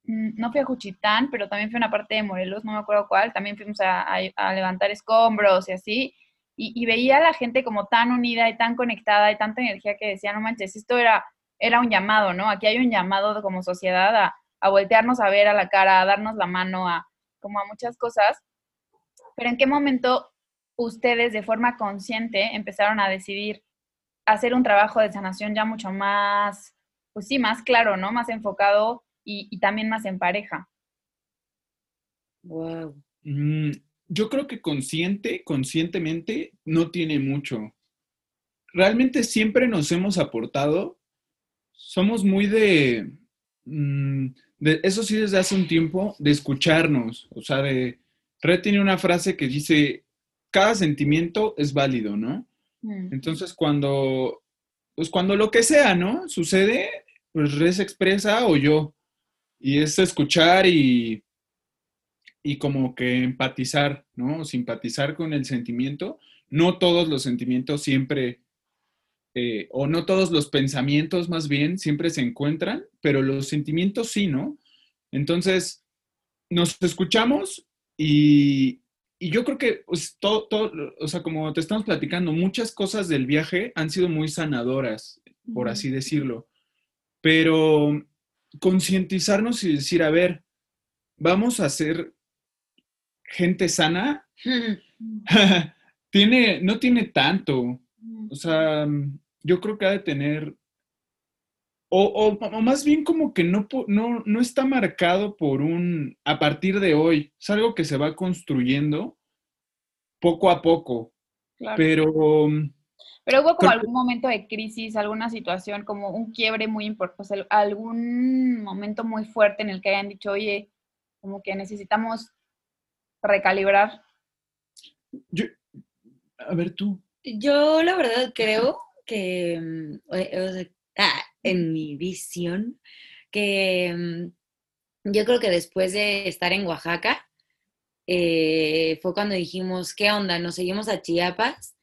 mm, no fui a Juchitán, pero también fui a una parte de Morelos, no me acuerdo cuál, también fuimos a, levantar escombros y así, y, veía a la gente como tan unida y tan conectada y tanta energía que decía, no manches, esto era, era un llamado, ¿no? Aquí hay un llamado como sociedad a, a voltearnos a ver a la cara, a darnos la mano, a como a muchas cosas pero ¿en qué momento ustedes de forma consciente empezaron a decidir hacer un trabajo de sanación ya mucho más, pues sí, más claro, ¿no? Más enfocado y, también más en pareja. Wow. Mm, yo creo que consciente, conscientemente, no tiene mucho. Realmente siempre nos hemos aportado. Somos muy de, mm, de, eso sí desde hace un tiempo, de escucharnos, o sea, de, Red tiene una frase que dice, cada sentimiento es válido, ¿no? Mm. Entonces, cuando, pues cuando lo que sea, ¿no? Sucede, pues Red se expresa o yo. Y es escuchar y, y como que empatizar, ¿no? Simpatizar con el sentimiento. No todos los sentimientos siempre, eh, o no todos los pensamientos más bien, siempre se encuentran, pero los sentimientos sí, ¿no? Entonces, nos escuchamos y, yo creo que pues, todo, todo, o sea, como te estamos platicando, muchas cosas del viaje han sido muy sanadoras, por así decirlo. Pero concientizarnos y decir, a ver, vamos a ser gente sana, tiene, no tiene tanto. O sea, yo creo que ha de tener o, más bien como que no, no, no está marcado por un a partir de hoy. Es algo que se va construyendo poco a poco. Pero. Pero hubo como algún momento de crisis, alguna situación, como un quiebre muy importante, algún momento muy fuerte en el que hayan dicho, oye, como que necesitamos recalibrar. Yo, a ver tú. Yo la verdad creo que, mm, ah, en mi visión, que mm, yo creo que después de estar en Oaxaca, eh, fue cuando dijimos, ¿qué onda? Nos seguimos a Chiapas.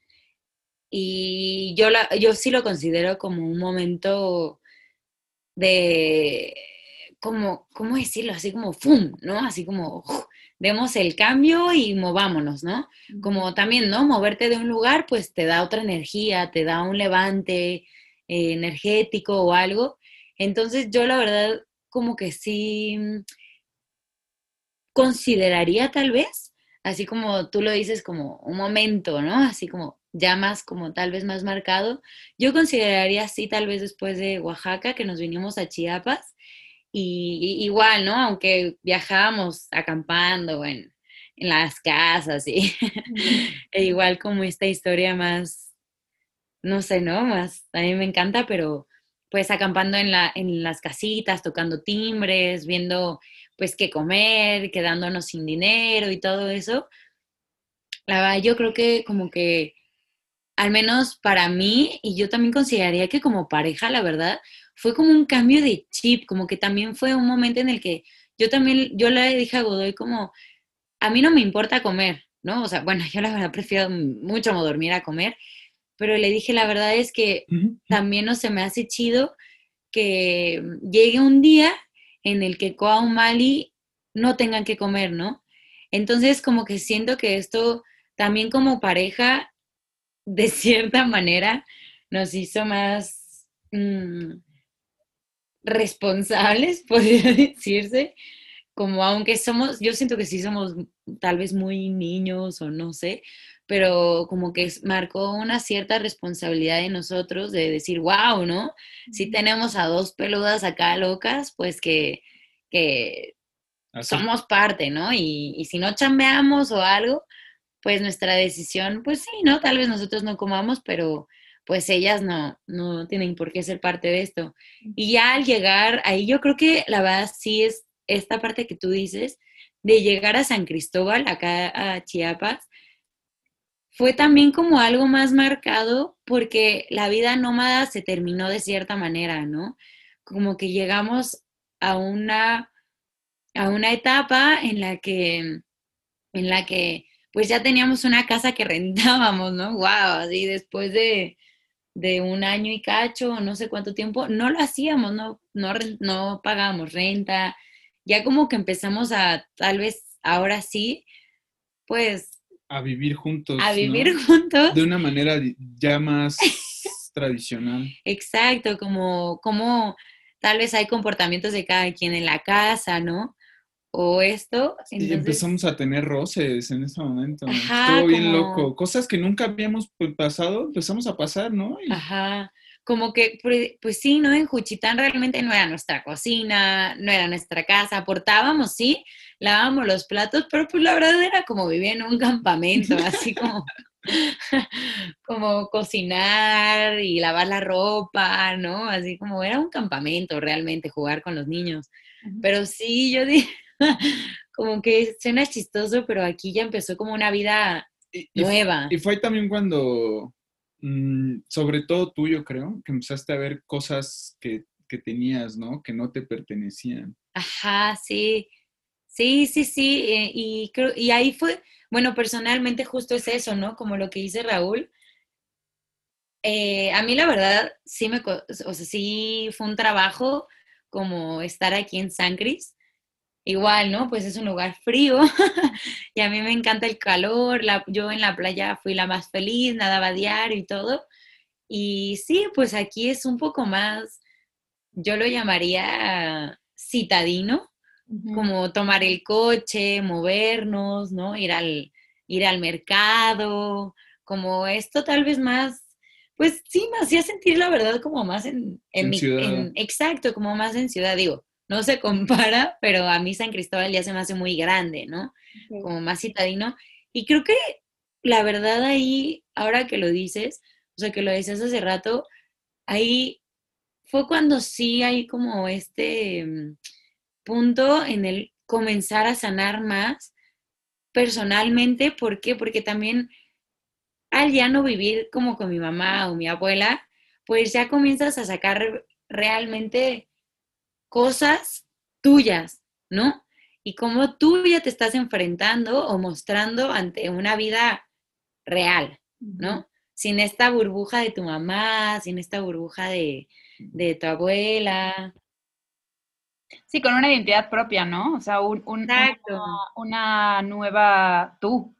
Y yo, la, yo sí lo considero como un momento de, como, ¿cómo decirlo? Así como, ¡fum! ¿No? Así como, demos el cambio y movámonos, ¿no? Como también, ¿no? Moverte de un lugar, pues te da otra energía, te da un levante, eh, energético o algo. Entonces yo la verdad como que sí mm, consideraría tal vez, así como tú lo dices, como un momento, ¿no? Así como ya más, como tal vez más marcado. Yo consideraría así tal vez después de Oaxaca, que nos vinimos a Chiapas y, igual, ¿no? Aunque viajábamos acampando en, en las casas y e igual como esta historia más, no sé, ¿no? Más, a mí me encanta, pero pues acampando en, la, en las casitas, tocando timbres, viendo pues qué comer, quedándonos sin dinero y todo eso. La verdad, yo creo que como que, al menos para mí, y yo también consideraría que como pareja, la verdad, fue como un cambio de chip, como que también fue un momento en el que yo también, yo le dije a Godoy como, a mí no me importa comer, ¿no? O sea, bueno, yo la verdad prefiero mucho dormir a comer, pero le dije, la verdad es que también no se me hace chido que llegue un día en el que Koa Mali no tengan que comer, ¿no? Entonces, como que siento que esto también como pareja, de cierta manera, nos hizo más mm, responsables, podría decirse, como aunque somos, yo siento que sí somos tal vez muy niños o no sé, pero como que marcó una cierta responsabilidad de nosotros de decir, wow, ¿no? Si tenemos a dos peludas acá locas, pues que, somos parte, ¿no? Y, y, si no chambeamos o algo, pues nuestra decisión, pues sí, ¿no? Tal vez nosotros no comamos, pero pues ellas no, no tienen por qué ser parte de esto. Y ya al llegar ahí, yo creo que la verdad sí es esta parte que tú dices, de llegar a San Cristóbal, acá a Chiapas, fue también como algo más marcado porque la vida nómada se terminó de cierta manera, ¿no? Como que llegamos a una, a una etapa en la que, en la que pues ya teníamos una casa que rentábamos, ¿no? Wow, así después de, de un año y cacho, no sé cuánto tiempo, no lo hacíamos, no, no, no pagábamos renta, ya como que empezamos a, tal vez ahora sí, pues a vivir juntos. A vivir juntos. De una manera ya más tradicional. Exacto, como, como tal vez hay comportamientos de cada quien en la casa, ¿no? O esto. Y empezamos a tener roces en ese momento. Estuvo bien loco. Cosas que nunca habíamos pues, pasado, empezamos a pasar, ¿no? Ajá como que, pues sí, ¿no? En Juchitán realmente no era nuestra cocina, no era nuestra casa, aportábamos, sí, lavábamos los platos, pero pues la verdad era como vivir en un campamento, así como, como cocinar y lavar la ropa, ¿no? Así como era un campamento realmente, jugar con los niños. Pero sí, yo dije, como que suena chistoso, pero aquí ya empezó como una vida nueva. Y fue también cuando Mm, sobre todo tú, yo creo, que empezaste a ver cosas que, tenías, ¿no? Que no te pertenecían. Ajá, sí. Sí, sí, sí. Eh, y, creo, y ahí fue, bueno, personalmente justo es eso, ¿no? Como lo que dice Raúl. Eh, a mí la verdad, sí me, o sea, sí fue un trabajo como estar aquí en San Cris igual, ¿no? Pues es un lugar frío y a mí me encanta el calor, yo en la playa fui la más feliz, nadaba diario y todo. Y sí, pues aquí es un poco más, yo lo llamaría citadino, como tomar el coche, movernos, ¿no? Ir al, ir al mercado, como esto tal vez más, pues sí, me hacía sentir la verdad como más en, mi, exacto, como más en ciudad, digo no se compara, pero a mí San Cristóbal ya se me hace muy grande, ¿no? Como más citadino. Y creo que la verdad ahí, ahora que lo dices, o sea, que lo dices hace rato, ahí fue cuando sí hay como este mm, punto en el comenzar a sanar más personalmente. ¿Por qué? Porque también al ya no vivir como con mi mamá o mi abuela, pues ya comienzas a sacar realmente cosas tuyas, ¿no? Y cómo tú ya te estás enfrentando o mostrando ante una vida real, ¿no? Sin esta burbuja de tu mamá, sin esta burbuja de, tu abuela. Sí, con una identidad propia, ¿no? O sea, un, una, nueva tú.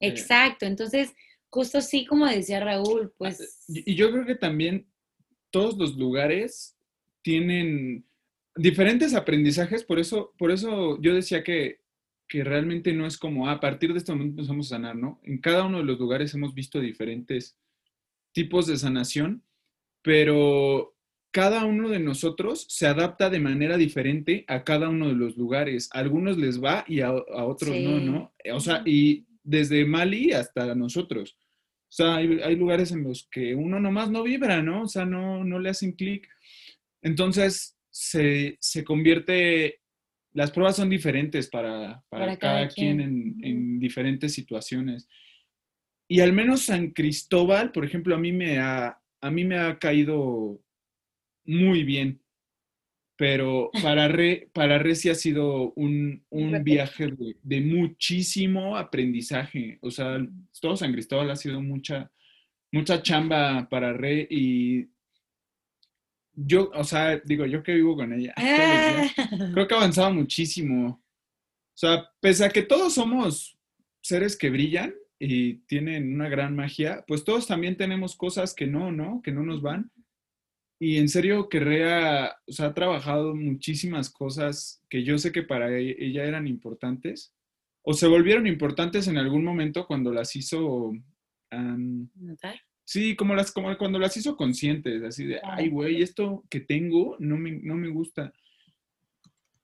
Exacto, entonces, justo sí, como decía Raúl, ah, pues... Y yo creo que también todos los lugares tienen diferentes aprendizajes, por eso, por eso yo decía que, que realmente no es como, ah, a partir de este momento empezamos a sanar, ¿no? En cada uno de los lugares hemos visto diferentes tipos de sanación, pero cada uno de nosotros se adapta de manera diferente a cada uno de los lugares. A algunos les va y a, otros no, ¿no? O sea, y desde Mali hasta nosotros. O sea, hay, lugares en los que uno nomás no vibra, ¿no? O sea, no, no le hacen clic. Entonces, se, convierte, las pruebas son diferentes para, cada, quien, en, en, diferentes situaciones. Y al menos San Cristóbal, por ejemplo, a mí me ha, a mí me ha caído muy bien. Pero para Re, para Re sí ha sido un, viaje de, muchísimo aprendizaje. O sea, todo San Cristóbal ha sido mucha, mucha chamba para Re y yo, o sea, digo, yo que vivo con ella, creo que ha avanzado muchísimo. O sea, pese a que todos somos seres que brillan y tienen una gran magia, pues todos también tenemos cosas que no, ¿no? Que no nos van. Y en serio, Kerrea o sea, ha trabajado muchísimas cosas que yo sé que para e-, ella eran importantes o se volvieron importantes en algún momento cuando las hizo... ¿Notar? Sí, como, las, como cuando las hizo conscientes, así de, ay, güey, esto que tengo no me, no me gusta.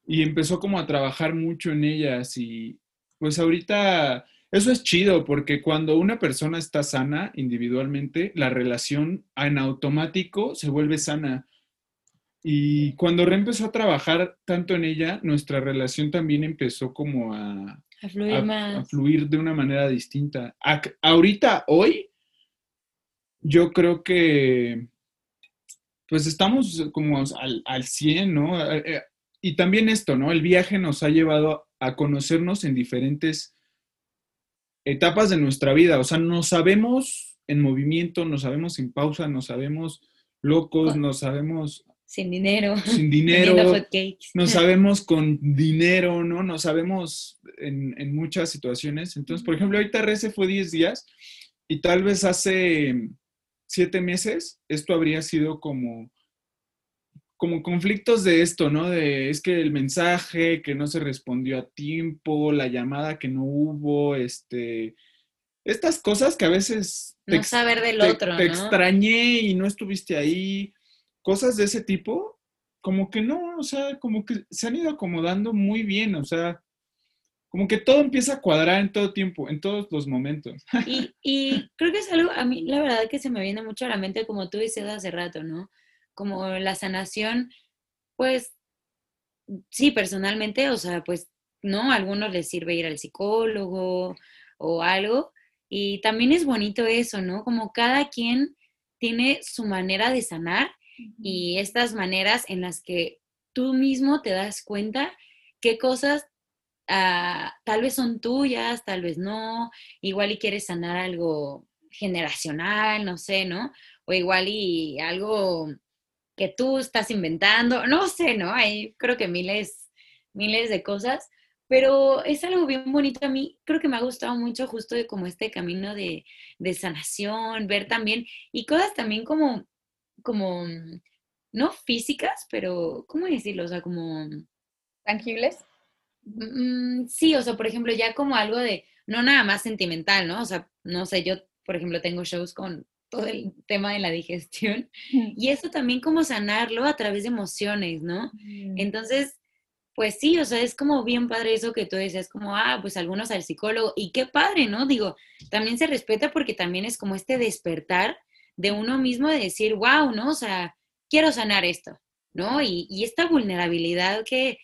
Y empezó como a trabajar mucho en ellas y pues ahorita eso es chido porque cuando una persona está sana individualmente, la relación en automático se vuelve sana. Y cuando Re empezó a trabajar tanto en ella, nuestra relación también empezó como a, fluir, de una manera distinta. ahorita, hoy, yo creo que pues estamos como al, al 100, ¿no? Eh, eh, y también esto, ¿no? El viaje nos ha llevado a conocernos en diferentes etapas de nuestra vida, o sea, nos sabemos en movimiento, nos sabemos en pausa, nos sabemos locos, nos sabemos... Sin dinero. Sin dinero. Nos sabemos con dinero, ¿no? Nos sabemos en, muchas situaciones. Entonces, por ejemplo, ahorita Rece fue 10 días y tal vez hace 7 meses esto habría sido como como conflictos de esto, ¿no? De es que el mensaje que no se respondió a tiempo, la llamada que no hubo, este, estas cosas que a veces no saber del otro, te extrañé y no estuviste ahí, cosas de ese tipo, como que no, o sea, como que se han ido acomodando muy bien, o sea, como que todo empieza a cuadrar en todo tiempo, en todos los momentos. Y, y creo que es algo, a mí la verdad que se me viene mucho a la mente, como tú dices hace rato, ¿no? como la sanación, pues sí, personalmente, o sea, pues no, a algunos les sirve ir al psicólogo o algo. Y también es bonito eso, ¿no? Como cada quien tiene su manera de sanar y estas maneras en las que tú mismo te das cuenta qué cosas ah, tal vez son tuyas, tal vez no, igual y quieres sanar algo generacional, no sé, ¿no? O igual y algo que tú estás inventando, no sé, ¿no? Hay creo que miles, miles de cosas, pero es algo bien bonito a mí, creo que me ha gustado mucho justo de como este camino de, sanación, ver también, y cosas también como, como, no físicas, pero, ¿cómo decirlo? O sea, como... ¿Tangibles? Mm, sí, o sea, por ejemplo, ya como algo de, no nada más sentimental, ¿no? O sea, no sé, yo, por ejemplo, tengo shows con todo el tema de la digestión. Y eso también como sanarlo a través de emociones, ¿no? Entonces, pues sí, o sea, es como bien padre eso que tú decías, como, ah, pues algunos al psicólogo, y qué padre, ¿no? Digo, también se respeta porque también es como este despertar de uno mismo de decir, wow, ¿no? O sea, quiero sanar esto, ¿no? Y, y esta vulnerabilidad que,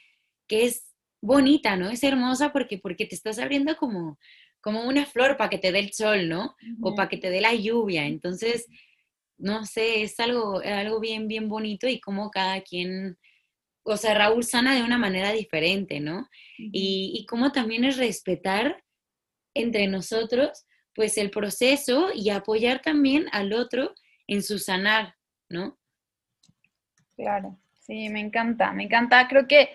que es bonita, ¿no? Es hermosa porque, porque te estás abriendo como como una flor para que te dé el sol, ¿no? O para que te dé la lluvia. Entonces, no sé, es algo, algo bien, bien bonito y como cada quien, o sea, Raúl sana de una manera diferente, ¿no? y, y como también es respetar entre nosotros, pues el proceso y apoyar también al otro en su sanar, ¿no? Claro, sí, me encanta, me encanta. Creo que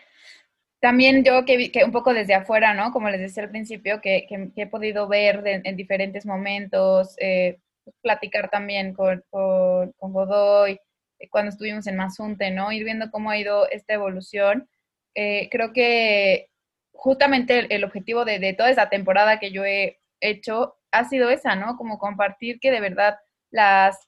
también yo que, que un poco desde afuera, ¿no? Como les decía al principio, que, he podido ver en diferentes momentos, eh, platicar también con, con, Godoy, eh, cuando estuvimos en Mazunte, ¿no? Ir viendo cómo ha ido esta evolución. Eh, creo que justamente el, objetivo de, de, toda esa temporada que yo he hecho ha sido esa, ¿no? Como compartir que de verdad las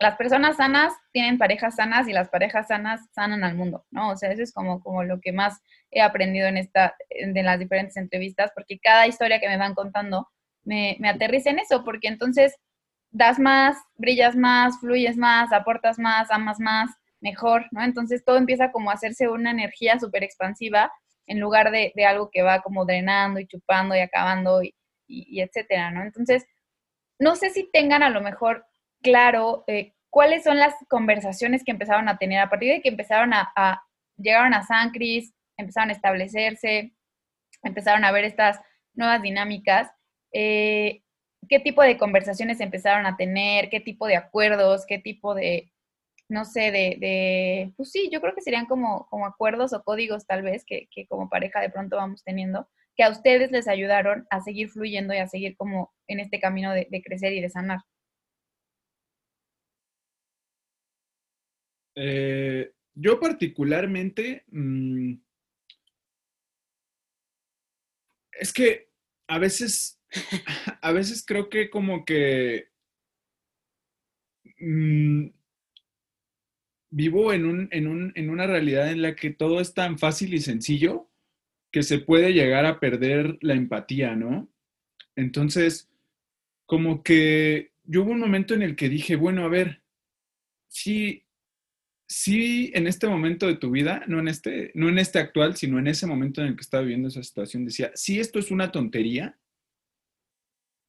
las personas sanas tienen parejas sanas y las parejas sanas sanan al mundo, ¿no? O sea, eso es como, como lo que más he aprendido en, esta, en las diferentes entrevistas, porque cada historia que me van contando me, me aterriza en eso, porque entonces das más, brillas más, fluyes más, aportas más, amas más, mejor, ¿no? Entonces todo empieza como a hacerse una energía súper expansiva en lugar de, de, algo que va como drenando y chupando y acabando y, y, etcétera, ¿no? Entonces, no sé si tengan a lo mejor claro eh, cuáles son las conversaciones que empezaron a tener a partir de que empezaron a, a llegaron a San Cris, empezaron a establecerse, empezaron a ver estas nuevas dinámicas. Eh, ¿Qué tipo de conversaciones empezaron a tener? ¿Qué tipo de acuerdos? ¿Qué tipo de, no sé, de, de pues sí, yo creo que serían como, como acuerdos o códigos tal vez que, que como pareja de pronto vamos teniendo que a ustedes les ayudaron a seguir fluyendo y a seguir como en este camino de, crecer y de sanar? Eh, yo particularmente, mm, es que a veces, a veces creo que como que mm, vivo en, un, en, un, en una realidad en la que todo es tan fácil y sencillo que se puede llegar a perder la empatía, ¿no? Entonces, como que yo hubo un momento en el que dije, bueno, a ver, sí, sí, en este momento de tu vida, no en este, no en este actual, sino en ese momento en el que estaba viviendo esa situación, decía, sí, esto es una tontería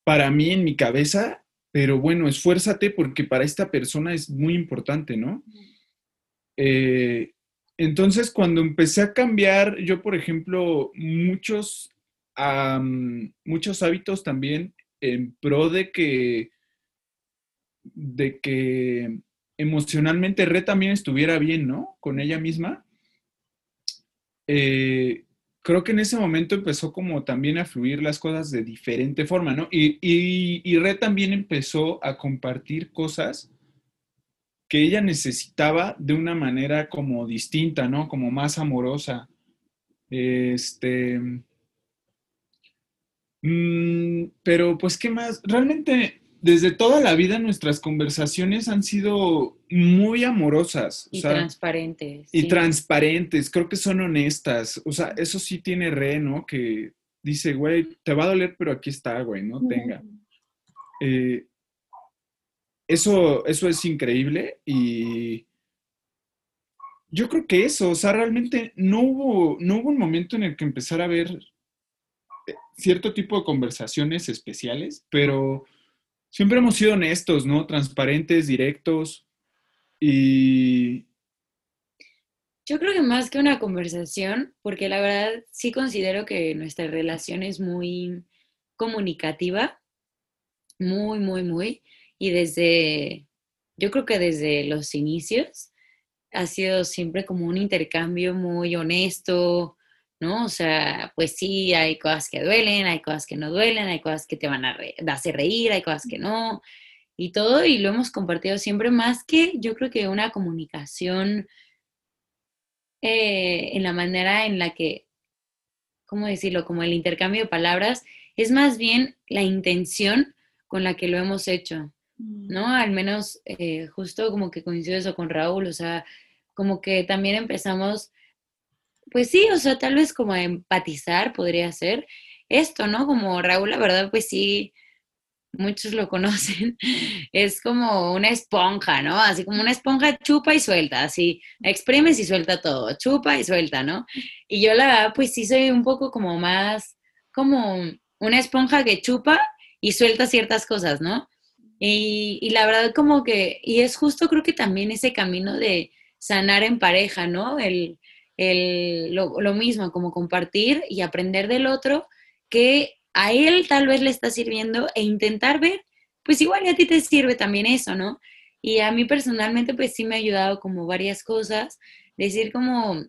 para mí en mi cabeza, pero bueno, esfuérzate porque para esta persona es muy importante, ¿no? Eh, entonces, cuando empecé a cambiar, yo, por ejemplo, muchos, muchos hábitos también en pro de que, de que emocionalmente Re también estuviera bien, ¿no? Con ella misma. Eh, creo que en ese momento empezó como también a fluir las cosas de diferente forma, ¿no? Y, y, Re también empezó a compartir cosas que ella necesitaba de una manera como distinta, ¿no? Como más amorosa. Este. Mm, pero, pues, ¿qué más? Realmente, desde toda la vida nuestras conversaciones han sido muy amorosas. Y transparentes. Y transparentes, creo que son honestas. O sea, eso sí tiene re, ¿no? Que dice, güey, te va a doler, pero aquí está, güey, ¿no? Tenga. Eh, eso, eso es increíble y yo creo que eso, o sea, realmente no hubo, no hubo un momento en el que empezara a ver eh, cierto tipo de conversaciones especiales, pero siempre hemos sido honestos, ¿no? Transparentes, directos y... Yo creo que más que una conversación, porque la verdad sí considero que nuestra relación es muy comunicativa, muy, muy, muy y desde, yo creo que desde los inicios ha sido siempre como un intercambio muy honesto, ¿no? O sea, pues sí, hay cosas que duelen, hay cosas que no duelen, hay cosas que te van a hacer reír, hay cosas que no, y todo, y lo hemos compartido siempre más que yo creo que una comunicación eh, en la manera en la que, ¿cómo decirlo? Como el intercambio de palabras, es más bien la intención con la que lo hemos hecho. ¿no? Al menos eh, justo como que coincido eso con Raúl, o sea, como que también empezamos, pues sí, o sea, tal vez como empatizar podría ser esto, ¿no? Como Raúl, la verdad, pues sí, muchos lo conocen, es como una esponja, ¿no? Así como una esponja chupa y suelta, así, exprimes y suelta todo, chupa y suelta, ¿no? Y yo la verdad, pues sí soy un poco como más, como una esponja que chupa y suelta ciertas cosas, ¿no? Y, la verdad como que, y es justo creo que también ese camino de sanar en pareja, ¿no? El, el, lo, mismo, como compartir y aprender del otro que a él tal vez le está sirviendo e intentar ver, pues igual a ti te sirve también eso, ¿no? Y a mí personalmente pues sí me ha ayudado como varias cosas, decir como,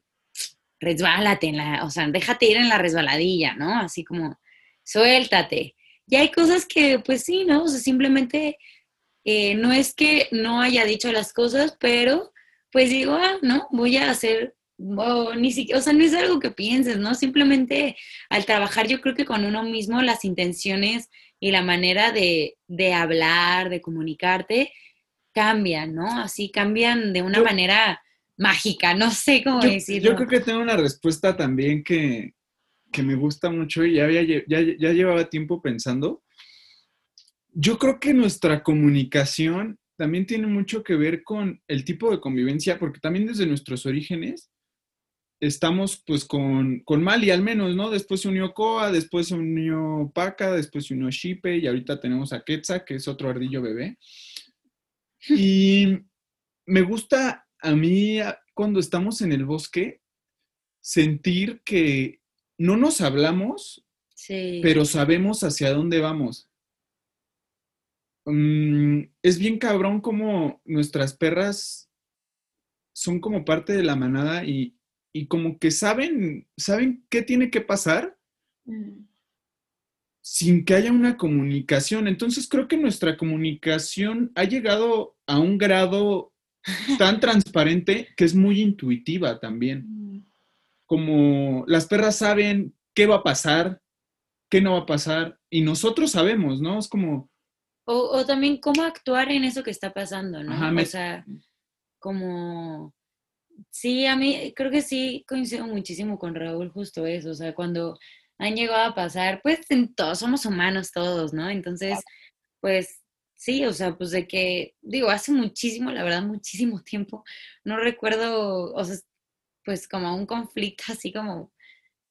resbálate en la, o sea, déjate ir en la resbaladilla, ¿no? Así como, suéltate. Y hay cosas que, pues sí, ¿no? O sea, simplemente eh, no es que no haya dicho las cosas, pero pues digo, ah, no, voy a hacer, ni siquiera, o sea, no es algo que pienses, ¿no? Simplemente al trabajar yo creo que con uno mismo las intenciones y la manera de, de hablar, de comunicarte, cambian, ¿no? Así cambian de una manera mágica, no sé cómo decirlo. Yo creo que tengo una respuesta también que, que me gusta mucho y ya, había, ya, ya llevaba tiempo pensando. Yo creo que nuestra comunicación también tiene mucho que ver con el tipo de convivencia, porque también desde nuestros orígenes estamos pues con, con Mali al menos, ¿no? Después se unió Koa, después se unió Paca, después se unió Shipe y ahorita tenemos a Quetzal, que es otro ardillo bebé. Y me gusta a mí cuando estamos en el bosque sentir que no nos hablamos, pero sabemos hacia dónde vamos. Mm, es bien cabrón como nuestras perras son como parte de la manada y, como que saben, saben qué tiene que pasar mm. sin que haya una comunicación. Entonces creo que nuestra comunicación ha llegado a un grado tan transparente que es muy intuitiva también. Mm. Como las perras saben qué va a pasar, qué no va a pasar, y nosotros sabemos, ¿no? Es como, o, también cómo actuar en eso que está pasando, ¿no? O sea, como... Sí, a mí creo que sí coincido muchísimo con Raúl justo eso, o sea, cuando han llegado a pasar, pues todos somos humanos todos, ¿no? Entonces, pues sí, o sea, pues de que, digo, hace muchísimo, la verdad, muchísimo tiempo, no recuerdo, o sea, pues como un conflicto así como,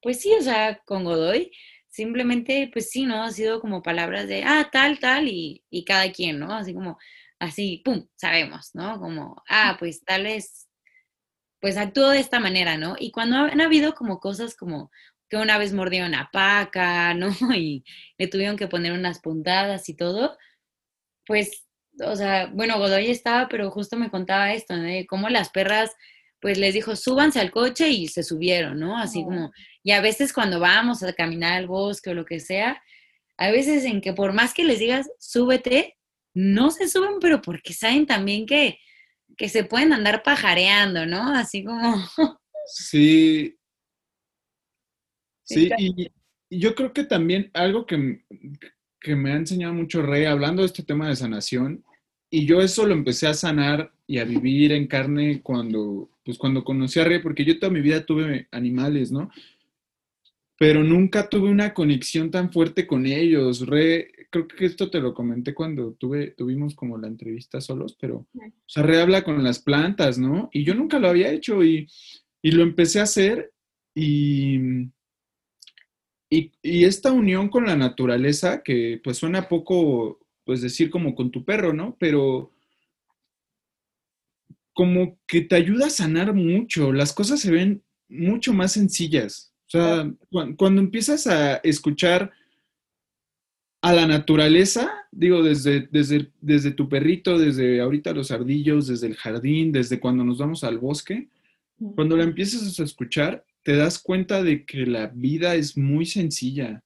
pues sí, o sea, con Godoy, simplemente, pues sí, ¿no? Ha sido como palabras de, ah, tal, tal, y, cada quien, ¿no? Así como, así, pum, sabemos, ¿no? Como, ah, pues tal vez, pues actuó de esta manera, ¿no? Y cuando han habido como cosas como que una vez mordió una paca, ¿no? Y le tuvieron que poner unas puntadas y todo, pues, o sea, bueno, Godoy estaba, pero justo me contaba esto, ¿no? De cómo las perras pues les dijo, súbanse al coche y se subieron, ¿no? Así como, y a veces cuando vamos a caminar al bosque o lo que sea, a veces en que por más que les digas, súbete, no se suben, pero porque saben también que, que se pueden andar pajareando, ¿no? Así como... Sí. Sí, y, yo creo que también algo que, que me ha enseñado mucho Rey, hablando de este tema de sanación, y yo eso lo empecé a sanar y a vivir en carne cuando, pues cuando conocí a Rey, porque yo toda mi vida tuve animales, ¿no? Pero nunca tuve una conexión tan fuerte con ellos. Rey, creo que esto te lo comenté cuando tuve, tuvimos como la entrevista solos, pero, o sea, Rey habla con las plantas, ¿no? Y yo nunca lo había hecho y, y lo empecé a hacer y, y, y, esta unión con la naturaleza, que pues suena poco pues decir como con tu perro, ¿no? Pero como que te ayuda a sanar mucho, las cosas se ven mucho más sencillas. O sea, cuando, empiezas a escuchar a la naturaleza, digo, desde, desde, desde tu perrito, desde ahorita los ardillos, desde el jardín, desde cuando nos vamos al bosque, cuando la empiezas a escuchar, te das cuenta de que la vida es muy sencilla.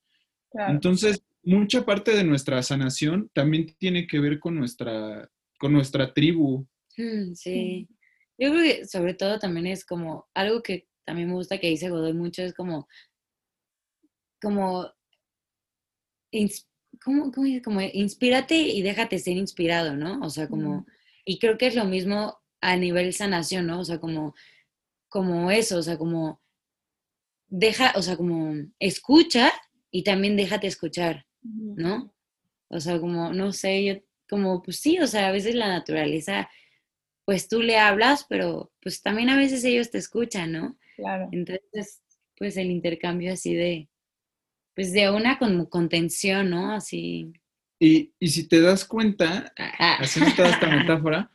Entonces, mucha parte de nuestra sanación también tiene que ver con nuestra, con nuestra tribu. Mm, sí. Yo creo que sobre todo también es como algo que también me gusta que dice Godoy mucho, es como, como, como, como inspírate y déjate ser inspirado, ¿no? O sea, como, y creo que es lo mismo a nivel sanación, ¿no? O sea, como, como eso, o sea, como, deja, o sea, como, escucha y también déjate escuchar. ¿no? O sea, como, no sé, yo, como, pues sí, o sea, a veces la naturaleza, pues tú le hablas, pero pues también a veces ellos te escuchan, ¿no? Claro. Entonces, pues el intercambio así de, pues de una como contención, ¿no? Así. Y, si te das cuenta, ah. haciendo toda esta metáfora,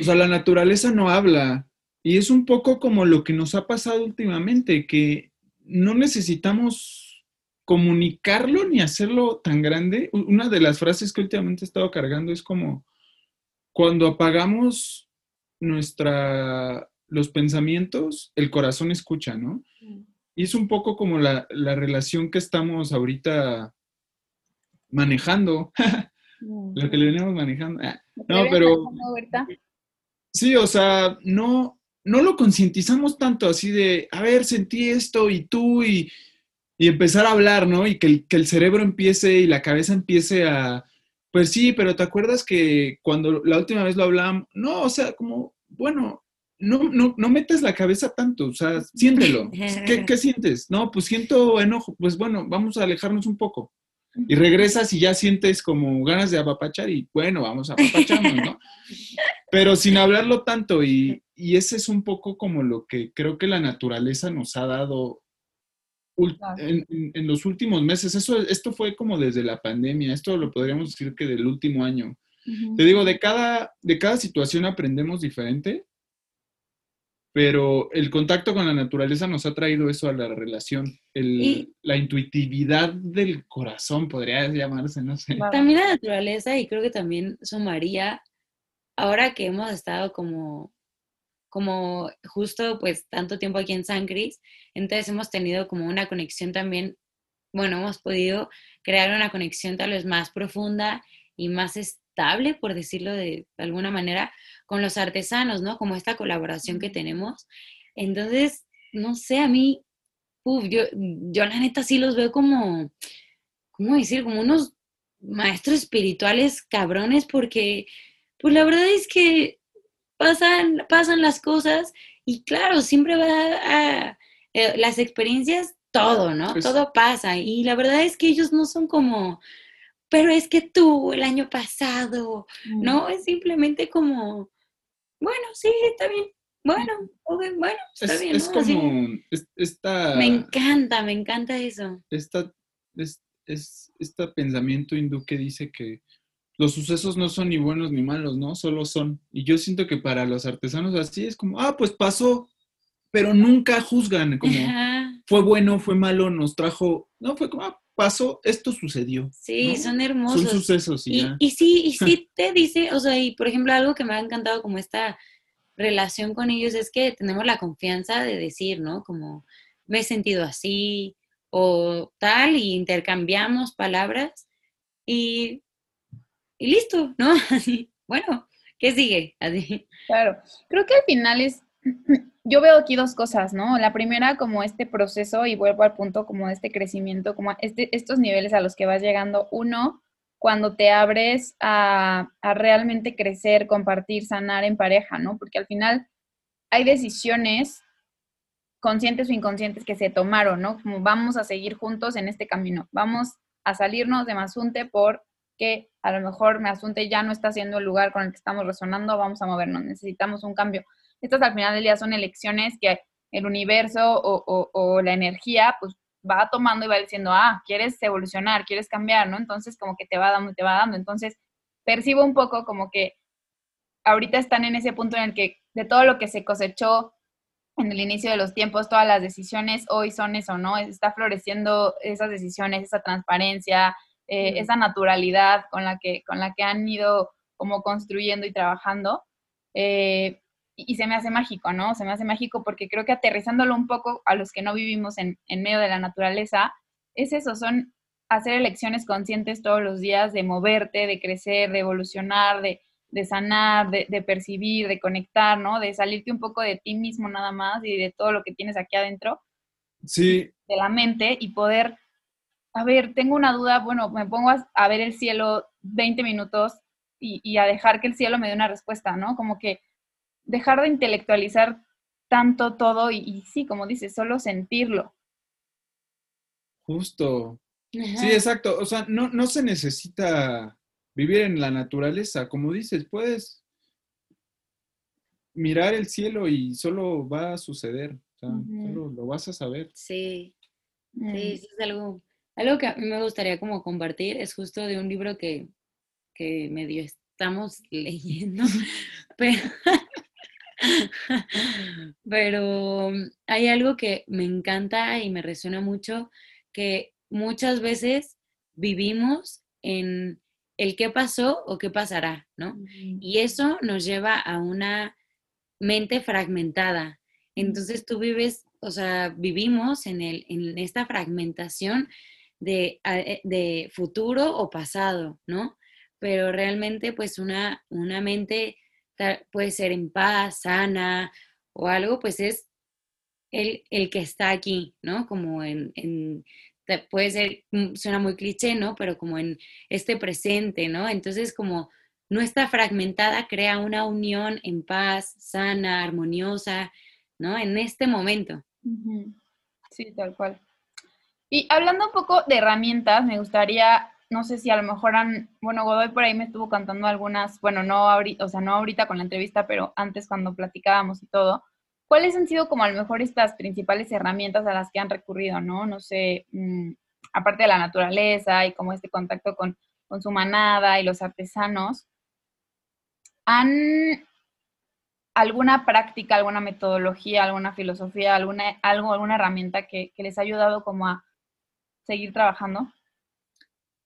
o sea, la naturaleza no habla. Y es un poco como lo que nos ha pasado últimamente, que no necesitamos comunicarlo ni hacerlo tan grande. Una de las frases que últimamente he estado cargando es como, cuando apagamos nuestra, los pensamientos, el corazón escucha, ¿no? Mm. Y es un poco como la, relación que estamos ahorita manejando, mm. lo que le venimos manejando. Ah, no, pero... Sí, o sea, no, no lo concientizamos tanto así de, a ver, sentí esto y tú y y empezar a hablar, ¿no? Y que el, cerebro empiece y la cabeza empiece a, Pues sí, pero ¿te acuerdas que cuando la última vez lo hablamos, no, o sea, como, bueno, no, no, no metas la cabeza tanto, o sea, siéntelo. ¿Qué, ¿Qué, sientes? No, pues siento enojo, pues bueno, vamos a alejarnos un poco. Y regresas y ya sientes como ganas de apapachar y bueno, vamos a apapacharnos, ¿no? Pero sin hablarlo tanto y, y ese es un poco como lo que creo que la naturaleza nos ha dado en, en, los últimos meses. Eso, esto fue como desde la pandemia, esto lo podríamos decir que del último año. Te digo, de cada, de cada situación aprendemos diferente pero el contacto con la naturaleza nos ha traído eso a la relación, el, la intuitividad del corazón, podría llamarse, no sé. También la naturaleza y creo que también sumaría, ahora que hemos estado como, como justo pues tanto tiempo aquí en San Cris, entonces hemos tenido como una conexión también, bueno, hemos podido crear una conexión tal vez más profunda y más estable, por decirlo de alguna manera, con los artesanos, ¿no? Como esta colaboración que tenemos. Entonces, no sé, a mí, uf, yo, yo la neta sí los veo como, ¿cómo decir? Como unos maestros espirituales cabrones porque, pues la verdad es que pasan, pasan las cosas y claro, siempre va a, eh, las experiencias, todo, ¿no? Pues todo pasa y la verdad es que ellos no son como, pero es que tú el año pasado, ¿no? Es simplemente como, bueno, sí, está bien. Bueno, bueno, está bien. Es como esta... Me encanta, me encanta eso. Esta, es, es, este pensamiento hindú que dice que los sucesos no son ni buenos ni malos, ¿no? Solo son. Y yo siento que para los artesanos así es como, ah, pues pasó, pero nunca juzgan, como fue bueno, fue malo, nos trajo, no, fue como, ah, pasó, esto sucedió. Sí, son hermosos. Son sucesos y, y, sí, y sí te dice, o sea, y por ejemplo, algo que me ha encantado como esta relación con ellos es que tenemos la confianza de decir, ¿no? Como me he sentido así o tal, y intercambiamos palabras y, y listo, ¿no? Así, bueno, ¿qué sigue? Así. Claro, creo que al final es yo veo aquí dos cosas, ¿no? La primera como este proceso, y vuelvo al punto como este crecimiento, como este, estos niveles a los que vas llegando. Uno, cuando te abres a, a, realmente crecer, compartir, sanar en pareja, ¿no? Porque al final hay decisiones conscientes o inconscientes que se tomaron, ¿no? Como vamos a seguir juntos en este camino, vamos a salirnos de Mazunte porque a lo mejor Mazunte ya no está siendo el lugar con el que estamos resonando, vamos a movernos, necesitamos un cambio estas al final del día son elecciones que el universo o, la energía pues va tomando y va diciendo, ah, quieres evolucionar, quieres cambiar, ¿no? Entonces como que te va dando te va dando. Entonces percibo un poco como que ahorita están en ese punto en el que de todo lo que se cosechó en el inicio de los tiempos, todas las decisiones hoy son eso, ¿no? Está floreciendo esas decisiones, esa transparencia, eh, esa naturalidad con la, que, con la que han ido como construyendo y trabajando. Eh, y, se me hace mágico, ¿no? Se me hace mágico porque creo que aterrizándolo un poco a los que no vivimos en, en medio de la naturaleza, es eso, son hacer elecciones conscientes todos los días de moverte, de crecer, de evolucionar, de, de sanar, de, de, percibir, de conectar, ¿no? De salirte un poco de ti mismo nada más y de todo lo que tienes aquí adentro. Sí. De la mente y poder, a ver, tengo una duda, bueno, me pongo a, a ver el cielo 20 minutos y, y, a dejar que el cielo me dé una respuesta, ¿no? Como que dejar de intelectualizar tanto todo y, sí, como dices, solo sentirlo. Justo. Sí, exacto. O sea, no, no se necesita vivir en la naturaleza, como dices, puedes mirar el cielo y solo va a suceder, o sea, solo lo vas a saber. Sí, sí, mm. es algo, algo que a mí me gustaría como compartir, es justo de un libro que, que medio estamos leyendo, pero Pero mm, hay algo que me encanta y me resuena mucho, que muchas veces vivimos en el qué pasó o qué pasará, ¿no? Y eso nos lleva a una mente fragmentada. Entonces tú vives, o sea, vivimos en, el, en esta fragmentación de, eh, de futuro o pasado, ¿no? Pero realmente pues una, una mente puede ser en paz, sana o algo, pues es el, el que está aquí, ¿no? Como en, puede ser, mm, suena muy cliché, ¿no? Pero como en este presente, ¿no? Entonces como no está fragmentada, crea una unión en paz, sana, armoniosa, ¿no? En este momento. Sí, tal cual. Y hablando un poco de herramientas, me gustaría, no sé si a lo mejor han, bueno, Godoy por ahí me estuvo cantando algunas, bueno, no ahorita, o sea, no ahorita con la entrevista, pero antes cuando platicábamos y todo, ¿cuáles han sido como a lo mejor estas principales herramientas a las que han recurrido, no? No sé, mm, aparte de la naturaleza y como este contacto con, con su manada y los artesanos, ¿han alguna práctica, alguna metodología, alguna filosofía, alguna, algo, alguna herramienta que, les ha ayudado como a seguir trabajando?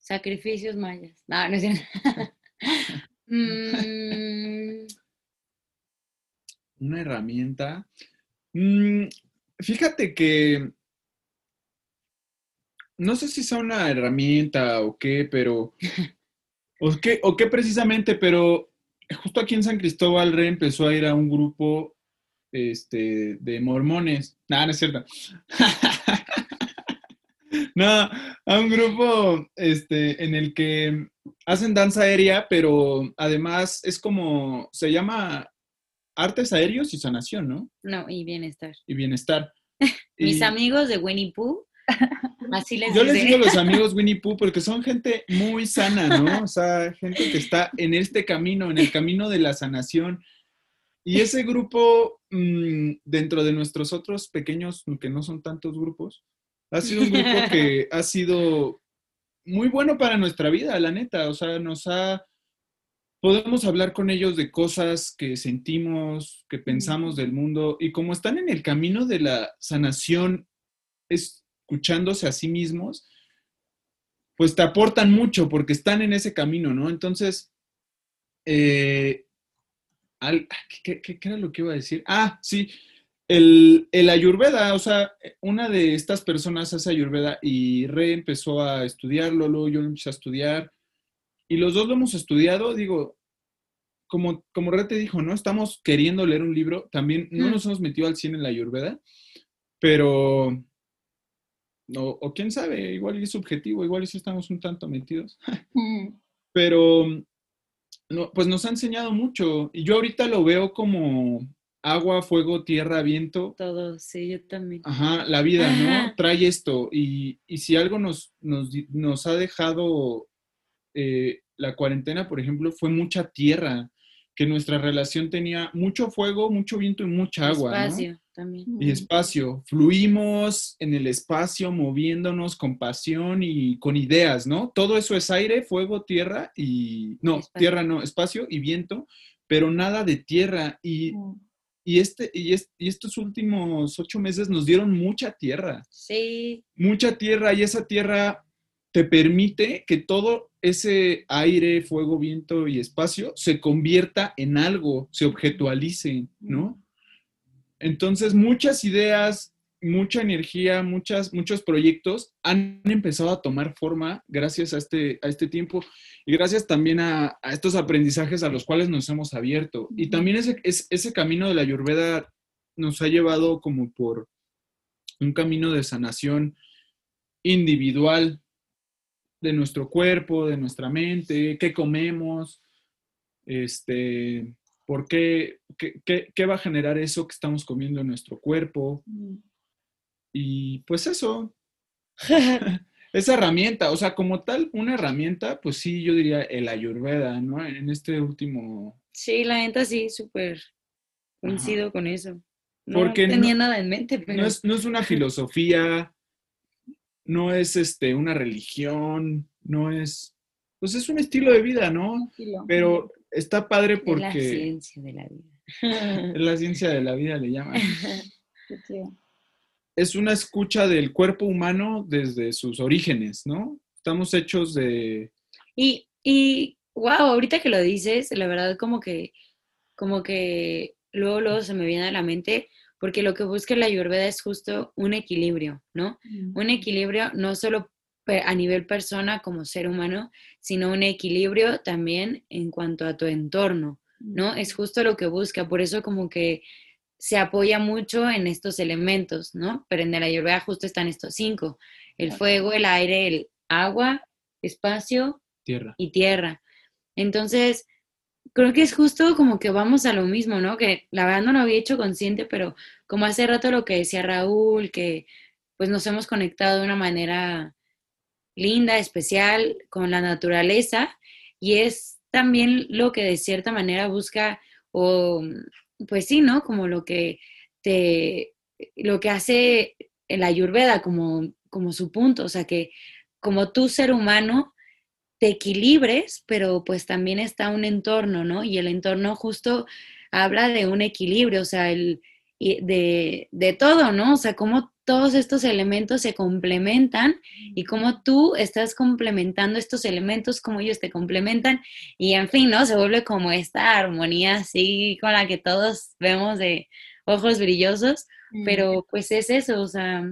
Sacrificios mayas. No, no es cierto. Mm. Una herramienta. Mm, fíjate que no sé si sea una herramienta o qué, pero. o qué, o qué precisamente, pero justo aquí en San Cristóbal Rey empezó a ir a un grupo este, de mormones. No, no es cierto. no, a un grupo este, en el que hacen danza aérea, pero además es como, se llama artes aéreos y sanación, ¿no? No, y bienestar. Y bienestar. Mis amigos de Winnie Pooh yo les digo los amigos Winnie Pooh porque son gente muy sana, ¿no? O sea, gente que está en este camino, en el camino de la sanación. Y ese grupo, mm, dentro de nuestros otros pequeños, que no son tantos grupos, ha sido un grupo que ha sido muy bueno para nuestra vida, la neta. O sea, nos ha... Podemos hablar con ellos de cosas que sentimos, que pensamos del mundo, y como están en el camino de la sanación, es escuchándose a sí mismos, pues te aportan mucho porque están en ese camino, ¿no? Entonces, eh, ¿qué, era lo que iba a decir? Ah, sí, el, el, ayurveda, o sea, una de estas personas hace ayurveda y Re empezó a estudiarlo, luego yo lo empecé a estudiar y los dos lo hemos estudiado, digo, como, como Re te dijo, ¿no? Estamos queriendo leer un libro, también no mm. nos hemos metido al cine en la ayurveda, pero o, o quién sabe, igual es subjetivo, igual sí estamos un tanto metidos. Pero, no, pues nos ha enseñado mucho. Y yo ahorita lo veo como agua, fuego, tierra, viento. Todo, sí, yo también. Ajá, la vida, ¿no? Trae esto. Y, y si algo nos, nos, nos ha dejado eh, la cuarentena, por ejemplo, fue mucha tierra, que nuestra relación tenía mucho fuego, mucho viento y mucha agua. Espacio también. Y espacio. Fluimos en el espacio, moviéndonos con pasión y con ideas, ¿no? Todo eso es aire, fuego, tierra y. No, tierra no, espacio y viento, pero nada de tierra. Y. Y, este, y, y, estos últimos ocho meses nos dieron mucha tierra. Sí. Mucha tierra y esa tierra te permite que todo ese aire, fuego, viento y espacio se convierta en algo, se objetualice, ¿no? Entonces, muchas ideas, mucha energía, muchas, muchos proyectos han empezado a tomar forma gracias a este, a este tiempo y gracias también a, estos aprendizajes a los cuales nos hemos abierto. Y también ese, ese camino de la Ayurveda nos ha llevado como por un camino de sanación individual, de nuestro cuerpo, de nuestra mente, qué comemos, este, por qué, qué, va a generar eso que estamos comiendo en nuestro cuerpo. Y pues eso, esa herramienta, o sea, como tal, una herramienta, pues sí, yo diría el ayurveda, ¿no? En este último... Sí, la neta sí, súper coincido con eso. No tenía nada en mente, pero... No es, no es una filosofía, no es este, una religión, no es, pues es un estilo de vida, ¿no? Pero está padre porque... Es la ciencia de la vida. es la ciencia de la vida, le llaman. Es una escucha del cuerpo humano desde sus orígenes, ¿no? Estamos hechos de... Y, y, wow, ahorita que lo dices, la verdad como que, como que luego, luego se me viene a la mente porque lo que busca la Ayurveda es justo un equilibrio, ¿no? Un equilibrio no solo a nivel persona como ser humano, sino un equilibrio también en cuanto a tu entorno, ¿no? Es justo lo que busca, por eso como que se apoya mucho en estos elementos, ¿no? Pero en la Ayurveda justo están estos cinco. el fuego, el aire, el agua, espacio Tierra. y tierra. Entonces, creo que es justo como que vamos a lo mismo, ¿no? Que la verdad no lo había hecho consciente, pero como hace rato lo que decía Raúl, que pues nos hemos conectado de una manera linda, especial con la naturaleza y es también lo que de cierta manera busca o pues sí, ¿no? Como lo que te lo que hace la ayurveda como como su punto, o sea, que como tú ser humano te equilibres, pero pues también está un entorno, ¿no? Y el entorno justo habla de un equilibrio, o sea, el, de, de todo, ¿no? O sea, cómo todos estos elementos se complementan y cómo tú estás complementando estos elementos, cómo ellos te complementan y en fin, ¿no? Se vuelve como esta armonía así con la que todos vemos de ojos brillosos, pero pues es eso, o sea,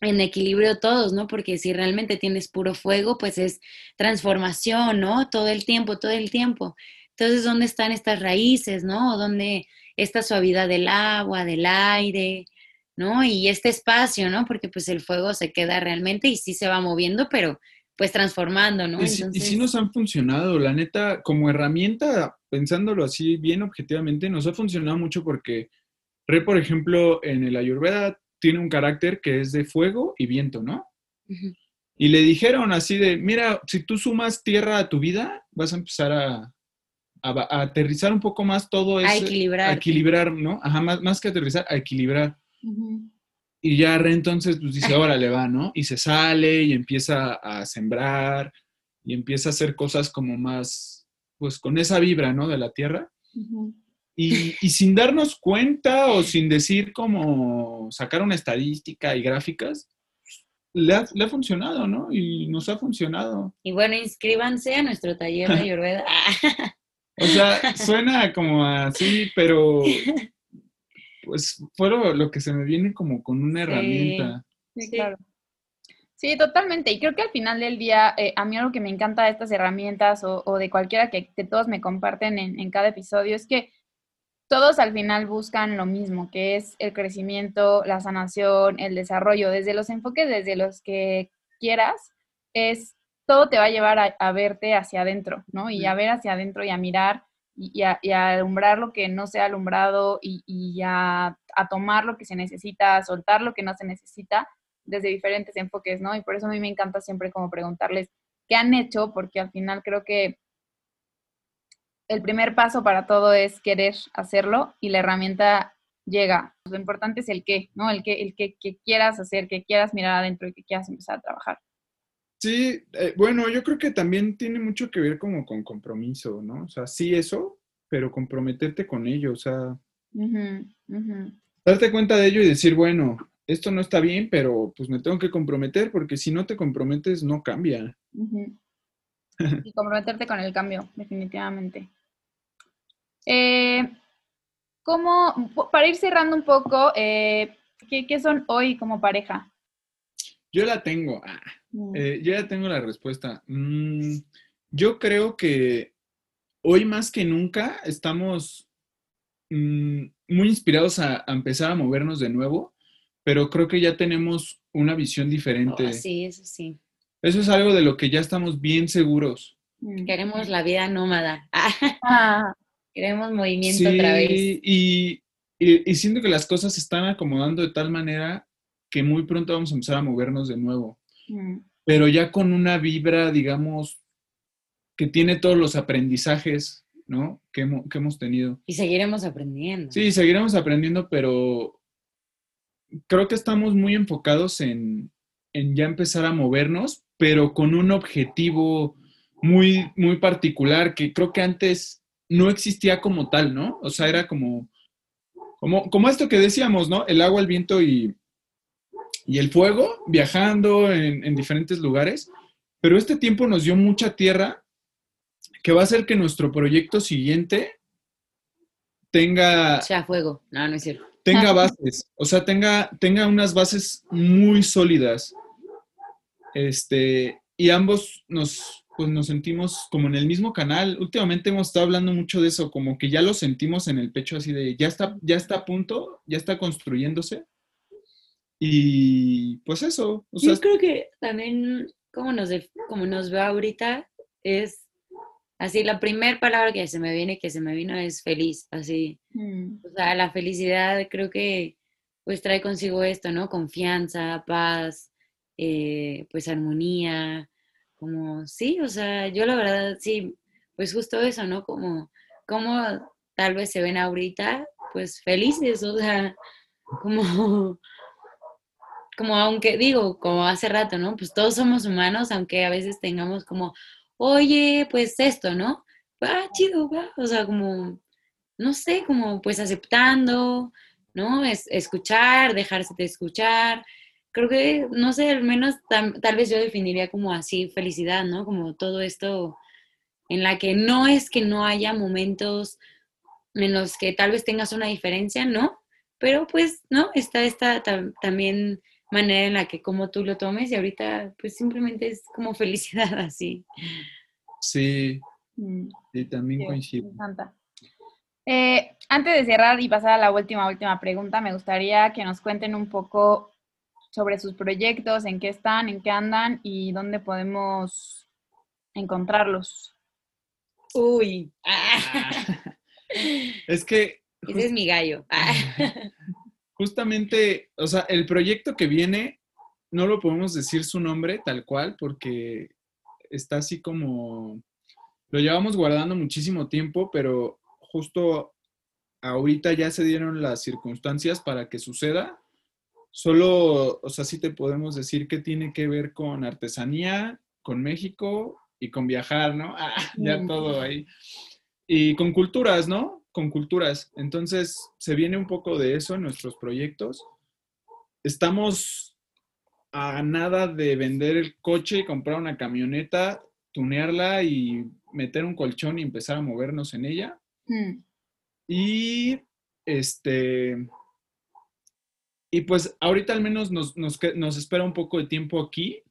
en equilibrio todos, ¿no? Porque si realmente tienes puro fuego, pues es transformación, ¿no? Todo el tiempo, todo el tiempo. Entonces, ¿dónde están estas raíces, ¿no? ¿Dónde esta suavidad del agua, del aire, ¿no? Y este espacio, ¿no? Porque pues el fuego se queda realmente y sí se va moviendo, pero pues transformando, ¿no? Y sí, y sí nos han funcionado, la neta, como herramienta, pensándolo así bien objetivamente, nos ha funcionado mucho porque Re, por ejemplo, en el Ayurveda tiene un carácter que es de fuego y viento, ¿no? Y le dijeron así de, mira, si tú sumas tierra a tu vida, vas a empezar a, a a aterrizar un poco más todo eso. A equilibrar. A equilibrar, ¿no? Ajá, más, más que aterrizar, a equilibrar. Ujú. Y ya Re entonces pues dice, órale, va, ¿no? Y se sale y empieza a sembrar y empieza a hacer cosas como más, pues con esa vibra, ¿no? De la tierra. Y, y sin darnos cuenta o sin decir como sacar una estadística y gráficas, le ha, le ha funcionado, ¿no? Y nos ha funcionado. Y bueno, inscríbanse a nuestro taller de Ayurveda. O sea, suena como así, pero pues fue lo, lo que se me viene como con una Sí. herramienta. Sí, Sí. claro. Sí, totalmente. Y creo que al final del día, eh, a mí algo que me encanta de estas herramientas o, o de cualquiera que, que todos me comparten en, en cada episodio es que todos al final buscan lo mismo, que es el crecimiento, la sanación, el desarrollo, desde los enfoques, desde los que quieras, es todo te va a llevar a, a verte hacia adentro, ¿no? Y a ver hacia adentro y a mirar y, y a, y a alumbrar lo que no se ha alumbrado y, y a, a tomar lo que se necesita, a soltar lo que no se necesita desde diferentes enfoques, ¿no? Y por eso a mí me encanta siempre como preguntarles qué han hecho, porque al final creo que el primer paso para todo es querer hacerlo y la herramienta llega. Lo importante es el qué, ¿no? El qué, el qué, que quieras hacer, que quieras mirar adentro y que quieras empezar a trabajar. Sí, eh, bueno, yo creo que también tiene mucho que ver como con compromiso, ¿no? O sea, sí eso, pero comprometerte con ello, o sea, darte cuenta de ello y decir, bueno, esto no está bien, pero pues me tengo que comprometer porque si no te comprometes no cambia. Y comprometerte con el cambio, definitivamente. Eh, ¿cómo, para ir cerrando un poco, eh, ¿qué, qué son hoy como pareja? Yo la tengo, ah, Mm, eh, yo ya tengo la respuesta. Mm, yo creo que hoy más que nunca estamos mm, muy inspirados a, a empezar a movernos de nuevo, pero creo que ya tenemos una visión diferente. Oh, sí, eso sí. Eso es algo de lo que ya estamos bien seguros. mm. Queremos la vida nómada. Ah, Queremos movimiento otra vez. Y, y, y siento que las cosas se están acomodando de tal manera que muy pronto vamos a empezar a movernos de nuevo, mm, pero ya con una vibra, digamos, que tiene todos los aprendizajes, ¿no? Que, hemo- que hemos tenido. Y seguiremos aprendiendo. Sí, seguiremos aprendiendo, pero creo que estamos muy enfocados en, en ya empezar a movernos, pero con un objetivo muy, muy particular que creo que antes no existía como tal, ¿no? O sea, era como, como, como esto que decíamos, ¿no? El agua, el viento y, y el fuego viajando en, en diferentes lugares, pero este tiempo nos dio mucha tierra que va a hacer que nuestro proyecto siguiente tenga, O sea, fuego. No, no es cierto. tenga bases, o sea, tenga, tenga unas bases muy sólidas. Este, y ambos nos, pues nos sentimos como en el mismo canal. Últimamente hemos estado hablando mucho de eso, como que ya lo sentimos en el pecho así de, ya está, ya está a punto, ya está construyéndose. Y pues eso. O sea, Yo creo que también como nos, def- como nos veo ahorita es así, la primera palabra que se me viene, que se me vino es feliz, así. Mm. O sea, la felicidad creo que pues trae consigo esto, ¿no? Confianza, paz, eh, pues armonía, como, sí, o sea, yo la verdad, sí, pues justo eso, ¿no? Como, como tal vez se ven ahorita, pues felices, o sea, como, como aunque digo, como hace rato, ¿no? Pues todos somos humanos, aunque a veces tengamos como, oye, pues esto, ¿no? Ah, chido, va, o sea, como, no sé, como pues aceptando, ¿no? Es, escuchar, dejarse de escuchar. Creo que, no sé, al menos tal vez yo definiría como así felicidad, ¿no? Como todo esto en la que no es que no haya momentos en los que tal vez tengas una diferencia, ¿no? Pero pues, ¿no? Está esta tam- también manera en la que como tú lo tomes y ahorita pues simplemente es como felicidad así. sí, Mm. sí, también Sí, coincido. Me encanta. Eh, antes de cerrar y pasar a la última, última pregunta, me gustaría que nos cuenten un poco sobre sus proyectos, en qué están, en qué andan y dónde podemos encontrarlos. Uy, Es que ese es mi gallo. justamente, o sea, el proyecto que viene, no lo podemos decir su nombre tal cual, porque está así como, lo llevamos guardando muchísimo tiempo, pero justo ahorita ya se dieron las circunstancias para que suceda. Solo, o sea, sí te podemos decir que tiene que ver con artesanía, con México y con viajar, ¿no? Ah, ya Mm. todo ahí. Y con culturas, ¿no? Con culturas. Entonces, se viene un poco de eso en nuestros proyectos. Estamos a nada de vender el coche y comprar una camioneta, tunearla y meter un colchón y empezar a movernos en ella. Mm. Y este. Y pues ahorita al menos nos, nos, nos espera un poco de tiempo aquí.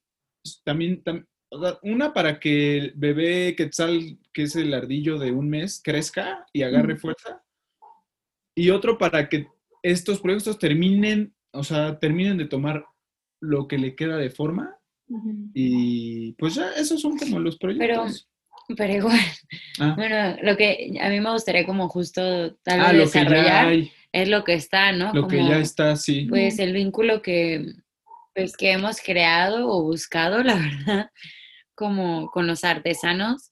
También, tam- una para que el bebé Quetzal, que es el ardillo de un mes, crezca y agarre fuerza. Y otro para que estos proyectos terminen, o sea, terminen de tomar lo que le queda de forma. Y pues ya, esos son como los proyectos. Pero igual, Ah. bueno, lo que a mí me gustaría como justo tal vez Ah, lo que ya desarrollar hay, es lo que está, ¿no? lo que ya está, sí. Pues el vínculo que, pues, que hemos creado o buscado, la verdad, como con los artesanos,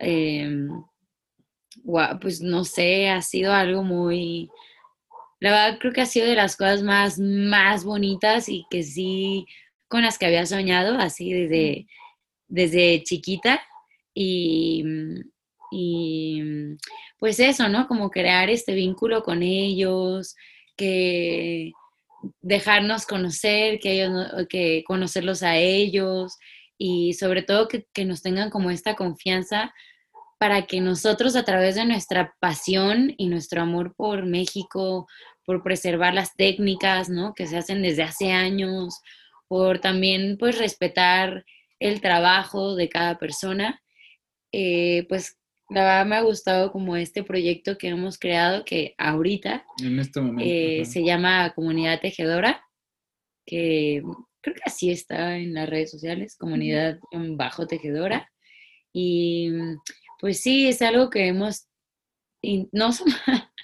em, pues no sé, ha sido algo muy, la verdad creo que ha sido de las cosas más, más bonitas y que sí, con las que había soñado, así desde, desde chiquita. Y, y pues eso, ¿no? Como crear este vínculo con ellos, que dejarnos conocer, que ellos, que conocerlos a ellos y sobre todo que, que nos tengan como esta confianza para que nosotros a través de nuestra pasión y nuestro amor por México, por preservar las técnicas, ¿no? Que se hacen desde hace años, por también pues respetar el trabajo de cada persona, eh, pues la verdad me ha gustado como este proyecto que hemos creado que ahorita En este momento. eh, se llama Comunidad Tejedora, que creo que así está en las redes sociales, Comunidad Bajo Tejedora. Y pues sí, es algo que hemos, no somos,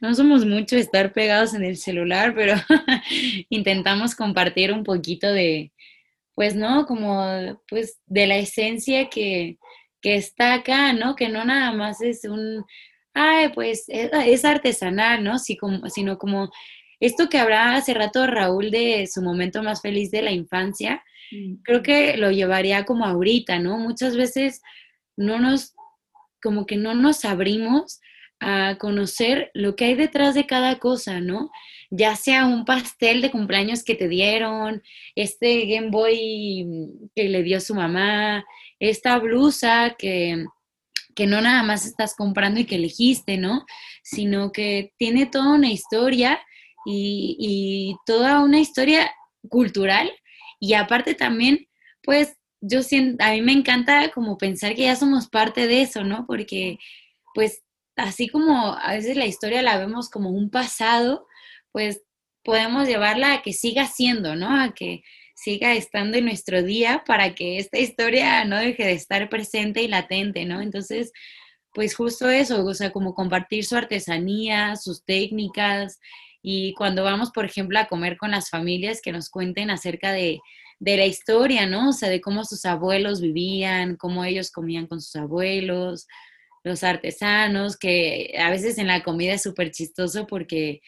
no somos mucho estar pegados en el celular, pero intentamos compartir un poquito de, pues no, como pues de la esencia que, que está acá, ¿no? Que no nada más es un, ay, pues es, es artesanal, ¿no? Sí, como, sino como esto que hablaba hace rato Raúl de su momento más feliz de la infancia, Mm. creo que lo llevaría como ahorita, ¿no? Muchas veces no nos, como que no nos abrimos a conocer lo que hay detrás de cada cosa, ¿no? Ya sea un pastel de cumpleaños que te dieron, este Game Boy que le dio su mamá, esta blusa que, que no nada más estás comprando y que elegiste, ¿no? Sino que tiene toda una historia y, y toda una historia cultural y aparte también, pues yo siento, a mí me encanta como pensar que ya somos parte de eso, ¿no? Porque pues así como a veces la historia la vemos como un pasado, pues podemos llevarla a que siga siendo, ¿no? A que siga estando en nuestro día para que esta historia no deje de estar presente y latente, ¿no? Entonces, pues justo eso, o sea, como compartir su artesanía, sus técnicas, y cuando vamos, por ejemplo, a comer con las familias, que nos cuenten acerca de, de la historia, ¿no? O sea, de cómo sus abuelos vivían, cómo ellos comían con sus abuelos, los artesanos, que a veces en la comida es súper chistoso porque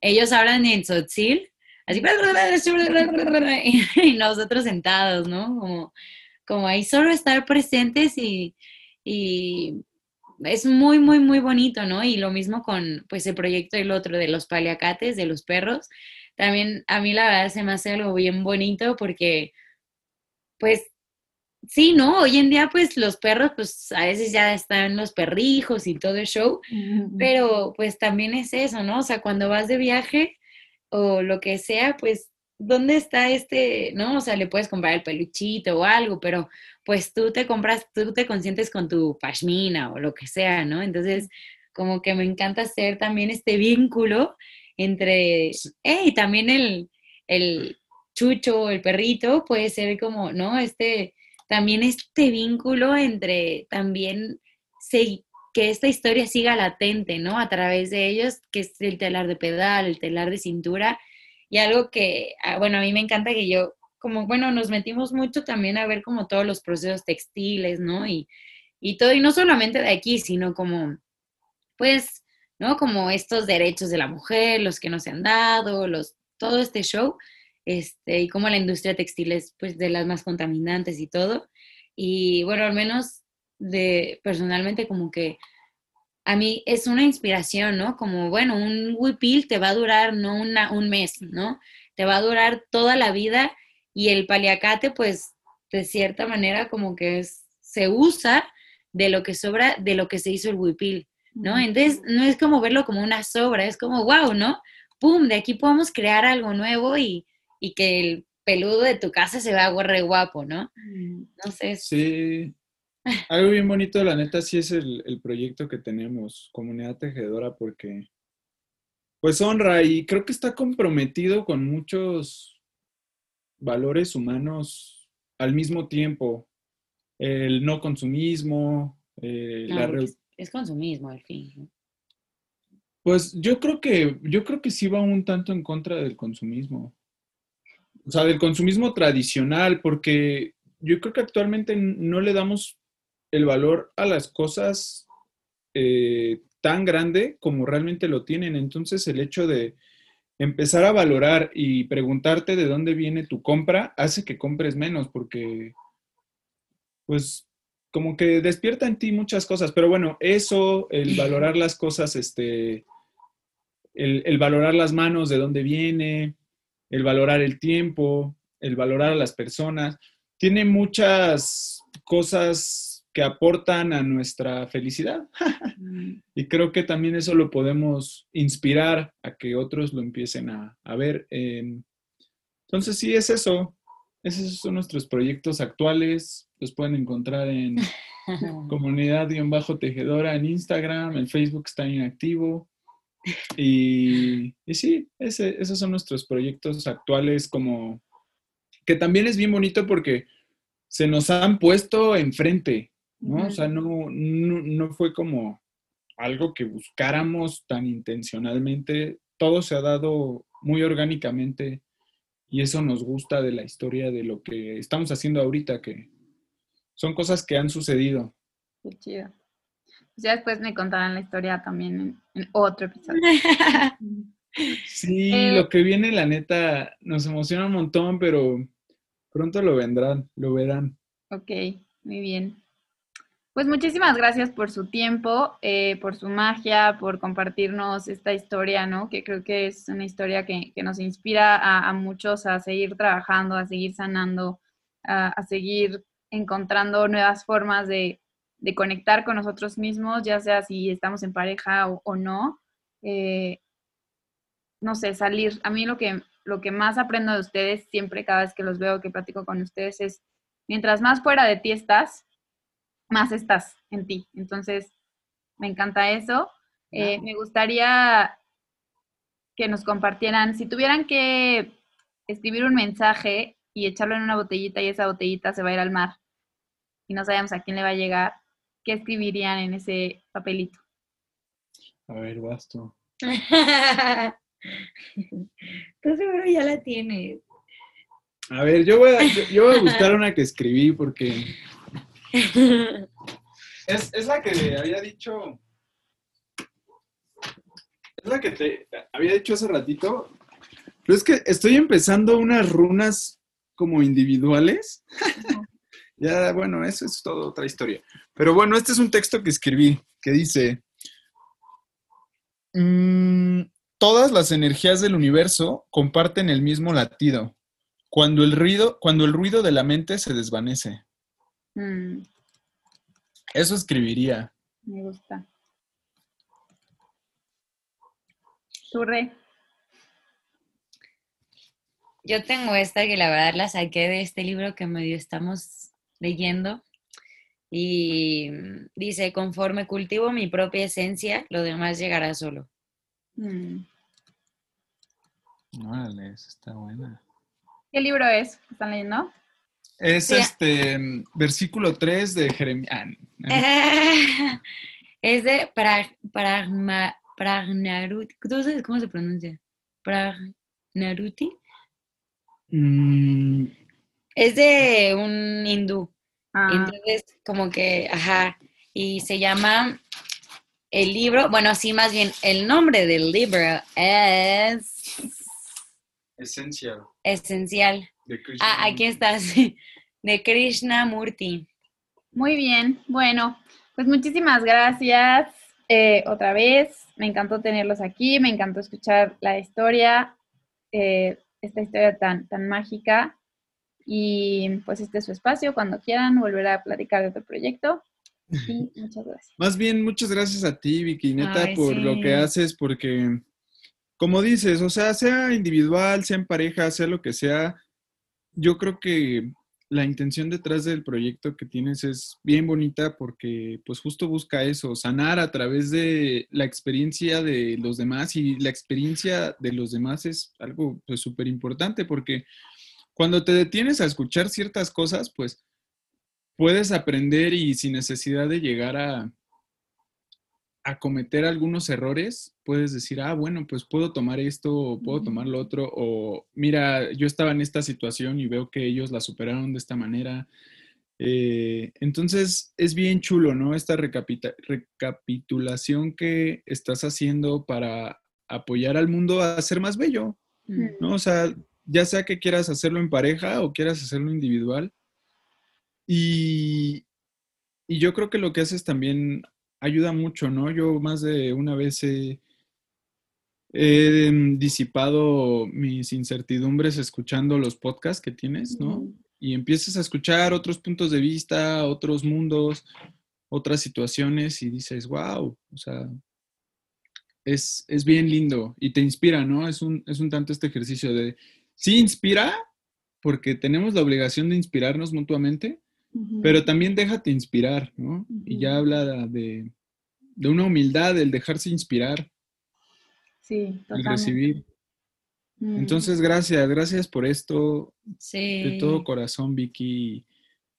ellos hablan en tzotzil, así, y nosotros sentados, ¿no? Como, como ahí solo estar presentes y, y es muy, muy, muy bonito, ¿no? Y lo mismo con, pues, el proyecto del otro, de los paliacates, de los perros. También a mí la verdad se me hace algo bien bonito porque, pues, sí, ¿no? Hoy en día, pues, los perros, pues, a veces ya están los perrijos y todo el show, pero, pues, también es eso, ¿no? O sea, cuando vas de viaje o lo que sea, pues, ¿dónde está este, no? O sea, le puedes comprar el peluchito o algo, pero pues tú te compras, tú te consientes con tu pashmina o lo que sea, ¿no? Entonces, como que me encanta hacer también este vínculo entre, hey, también el, el chucho, el perrito, puede ser como, ¿no? Este, también este vínculo entre también que esta historia siga latente, ¿no? A través de ellos, que es el telar de pedal, el telar de cintura, y algo que, ah, bueno, a mí me encanta que yo, como, bueno, nos metimos mucho también a ver como todos los procesos textiles, ¿no? Y, y todo, y no solamente de aquí, sino como, pues, ¿no? Como estos derechos de la mujer, los que no se han dado, los, todo este show, este, y como la industria textil es, pues, de las más contaminantes y todo. Y bueno, al menos de, personalmente como que a mí es una inspiración, ¿no? Como, bueno, un huipil te va a durar no una, un mes, ¿no? Te va a durar toda la vida y el paliacate, pues, de cierta manera como que se usa de lo que sobra, de lo que se hizo el huipil, ¿no? Entonces, no es como verlo como una sobra, es como, wow, ¿no? ¡Pum! De aquí podemos crear algo nuevo y, y que el peludo de tu casa se vea re guapo, ¿no? Entonces... Sí, algo bien bonito, la neta, sí es el, proyecto que tenemos, Comunidad Tejedora, porque pues honra y creo que está comprometido con muchos valores humanos al mismo tiempo. El no consumismo, eh, la es consumismo al fin. Pues yo creo que yo creo que sí va un tanto en contra del consumismo. O sea, del consumismo tradicional, porque yo creo que actualmente no le damos el valor a las cosas eh, tan grande como realmente lo tienen. Entonces el hecho de empezar a valorar y preguntarte de dónde viene tu compra hace que compres menos porque pues como que despierta en ti muchas cosas. Pero bueno, eso, el valorar las cosas, este, el, el valorar las manos, de dónde viene, el valorar el tiempo, el valorar a las personas, tiene muchas cosas que aportan a nuestra felicidad. Y creo que también eso lo podemos inspirar a que otros lo empiecen a, ver. entonces, sí, es eso. Esos son nuestros proyectos actuales. Los pueden encontrar en comunidad-tejedora en Instagram. El Facebook está inactivo. Y, y sí, esos son nuestros proyectos actuales como que también es bien bonito porque se nos han puesto enfrente. ¿no? O sea, no, no, fue como algo que buscáramos tan intencionalmente, todo se ha dado muy orgánicamente y eso nos gusta de la historia de lo que estamos haciendo ahorita, que son cosas que han sucedido. Qué chido. Pues ya después me contarán la historia también en, otro episodio. sí, eh, lo que viene, la neta, nos emociona un montón, pero pronto lo vendrán, lo verán. Ok, muy bien. Pues muchísimas gracias por su tiempo, eh, por su magia, por compartirnos esta historia, ¿no? Que creo que es una historia que, nos inspira a, muchos a seguir trabajando, a seguir sanando, a, seguir encontrando nuevas formas de, conectar con nosotros mismos, ya sea si estamos en pareja o, no. Eh, no sé, salir. A mí lo que, lo que más aprendo de ustedes, siempre cada vez que los veo, que platico con ustedes, es mientras más fuera de ti estás, más estás en ti. Entonces, me encanta eso. Eh, me gustaría que nos compartieran, si tuvieran que escribir un mensaje y echarlo en una botellita y esa botellita se va a ir al mar y no sabemos a quién le va a llegar, ¿qué escribirían en ese papelito? A ver, vas tú. Tú seguro ya la tienes. A ver, yo voy a, yo, yo voy a buscar una que escribí porque es, la que había dicho. Es la que te había dicho hace ratito. Pero es que estoy empezando unas runas como individuales. ya, bueno, eso es toda otra historia. Pero bueno, este es un texto que escribí que dice: "Mm, Todas las energías del universo comparten el mismo latido. Cuando el ruido, cuando el ruido de la mente se desvanece. Mm, Eso escribiría. me gusta. ¿Tu re? Yo tengo esta que la verdad la saqué de este libro que medio estamos leyendo. Y dice, conforme cultivo mi propia esencia, lo demás llegará solo. Mm. Órale, esa está buena. ¿Qué libro es? ¿Están leyendo? Es Sí. este versículo 3 de Jeremías. es de Pragnaruti. ¿Tú sabes cómo se pronuncia? Pragnaruti. Mm, Es de un hindú. Ah, Entonces, como que, ajá, y se llama el libro, bueno, sí, más bien, el nombre del libro es esencial Esencial. De Krishna. Ah, aquí está, sí, de Krishna Murti. muy bien. Bueno, pues muchísimas gracias eh, otra vez. Me encantó tenerlos aquí, me encantó escuchar la historia, eh, esta historia tan, tan mágica. Y pues este es su espacio. Cuando quieran volver a platicar de otro proyecto. Y muchas gracias. Más bien, muchas gracias a ti, Vicky, neta, Ay, por lo sí. que haces, porque, como dices, o sea, sea individual, sea en pareja, sea lo que sea, yo creo que la intención detrás del proyecto que tienes es bien bonita porque, pues, justo busca eso, sanar a través de la experiencia de los demás y la experiencia de los demás es algo, pues, súper importante porque cuando te detienes a escuchar ciertas cosas, pues, puedes aprender y sin necesidad de llegar a, a cometer algunos errores, puedes decir, ah, bueno, pues puedo tomar esto, o puedo tomar lo otro, o mira, yo estaba en esta situación y veo que ellos la superaron de esta manera. Eh, entonces, es bien chulo, ¿no? Esta recapitulación que estás haciendo para apoyar al mundo a ser más bello. ¿no? O sea, ya sea que quieras hacerlo en pareja o quieras hacerlo individual. Y, y yo creo que lo que haces también ayuda mucho, ¿no? Yo más de una vez he, he, em, disipado mis incertidumbres escuchando los podcasts que tienes, ¿no? Y empiezas a escuchar otros puntos de vista, otros mundos, otras situaciones y dices, wow, o sea, es, es bien lindo y te inspira, ¿no? Es un, es un tanto este ejercicio de, sí inspira, porque tenemos la obligación de inspirarnos mutuamente, Pero también déjate inspirar, ¿no? Y ya habla de, de una humildad, el dejarse inspirar, Sí, el recibir. Mm. Entonces, gracias, gracias por esto, de Sí. todo corazón, Vicky.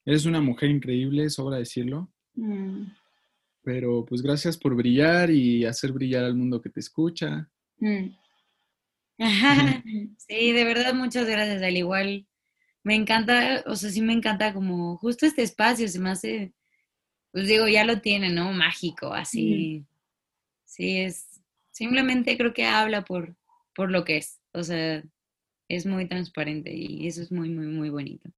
Eres una mujer increíble, sobra decirlo, Mm. pero pues gracias por brillar y hacer brillar al mundo que te escucha. Mm. Sí, de verdad, muchas gracias. Al igual, me encanta, o sea, sí me encanta como justo este espacio, se me hace, pues digo, ya lo tiene, ¿no? Mágico, así. Sí, es, simplemente creo que habla por, por lo que es, o sea, es muy transparente y eso es muy, muy, muy bonito.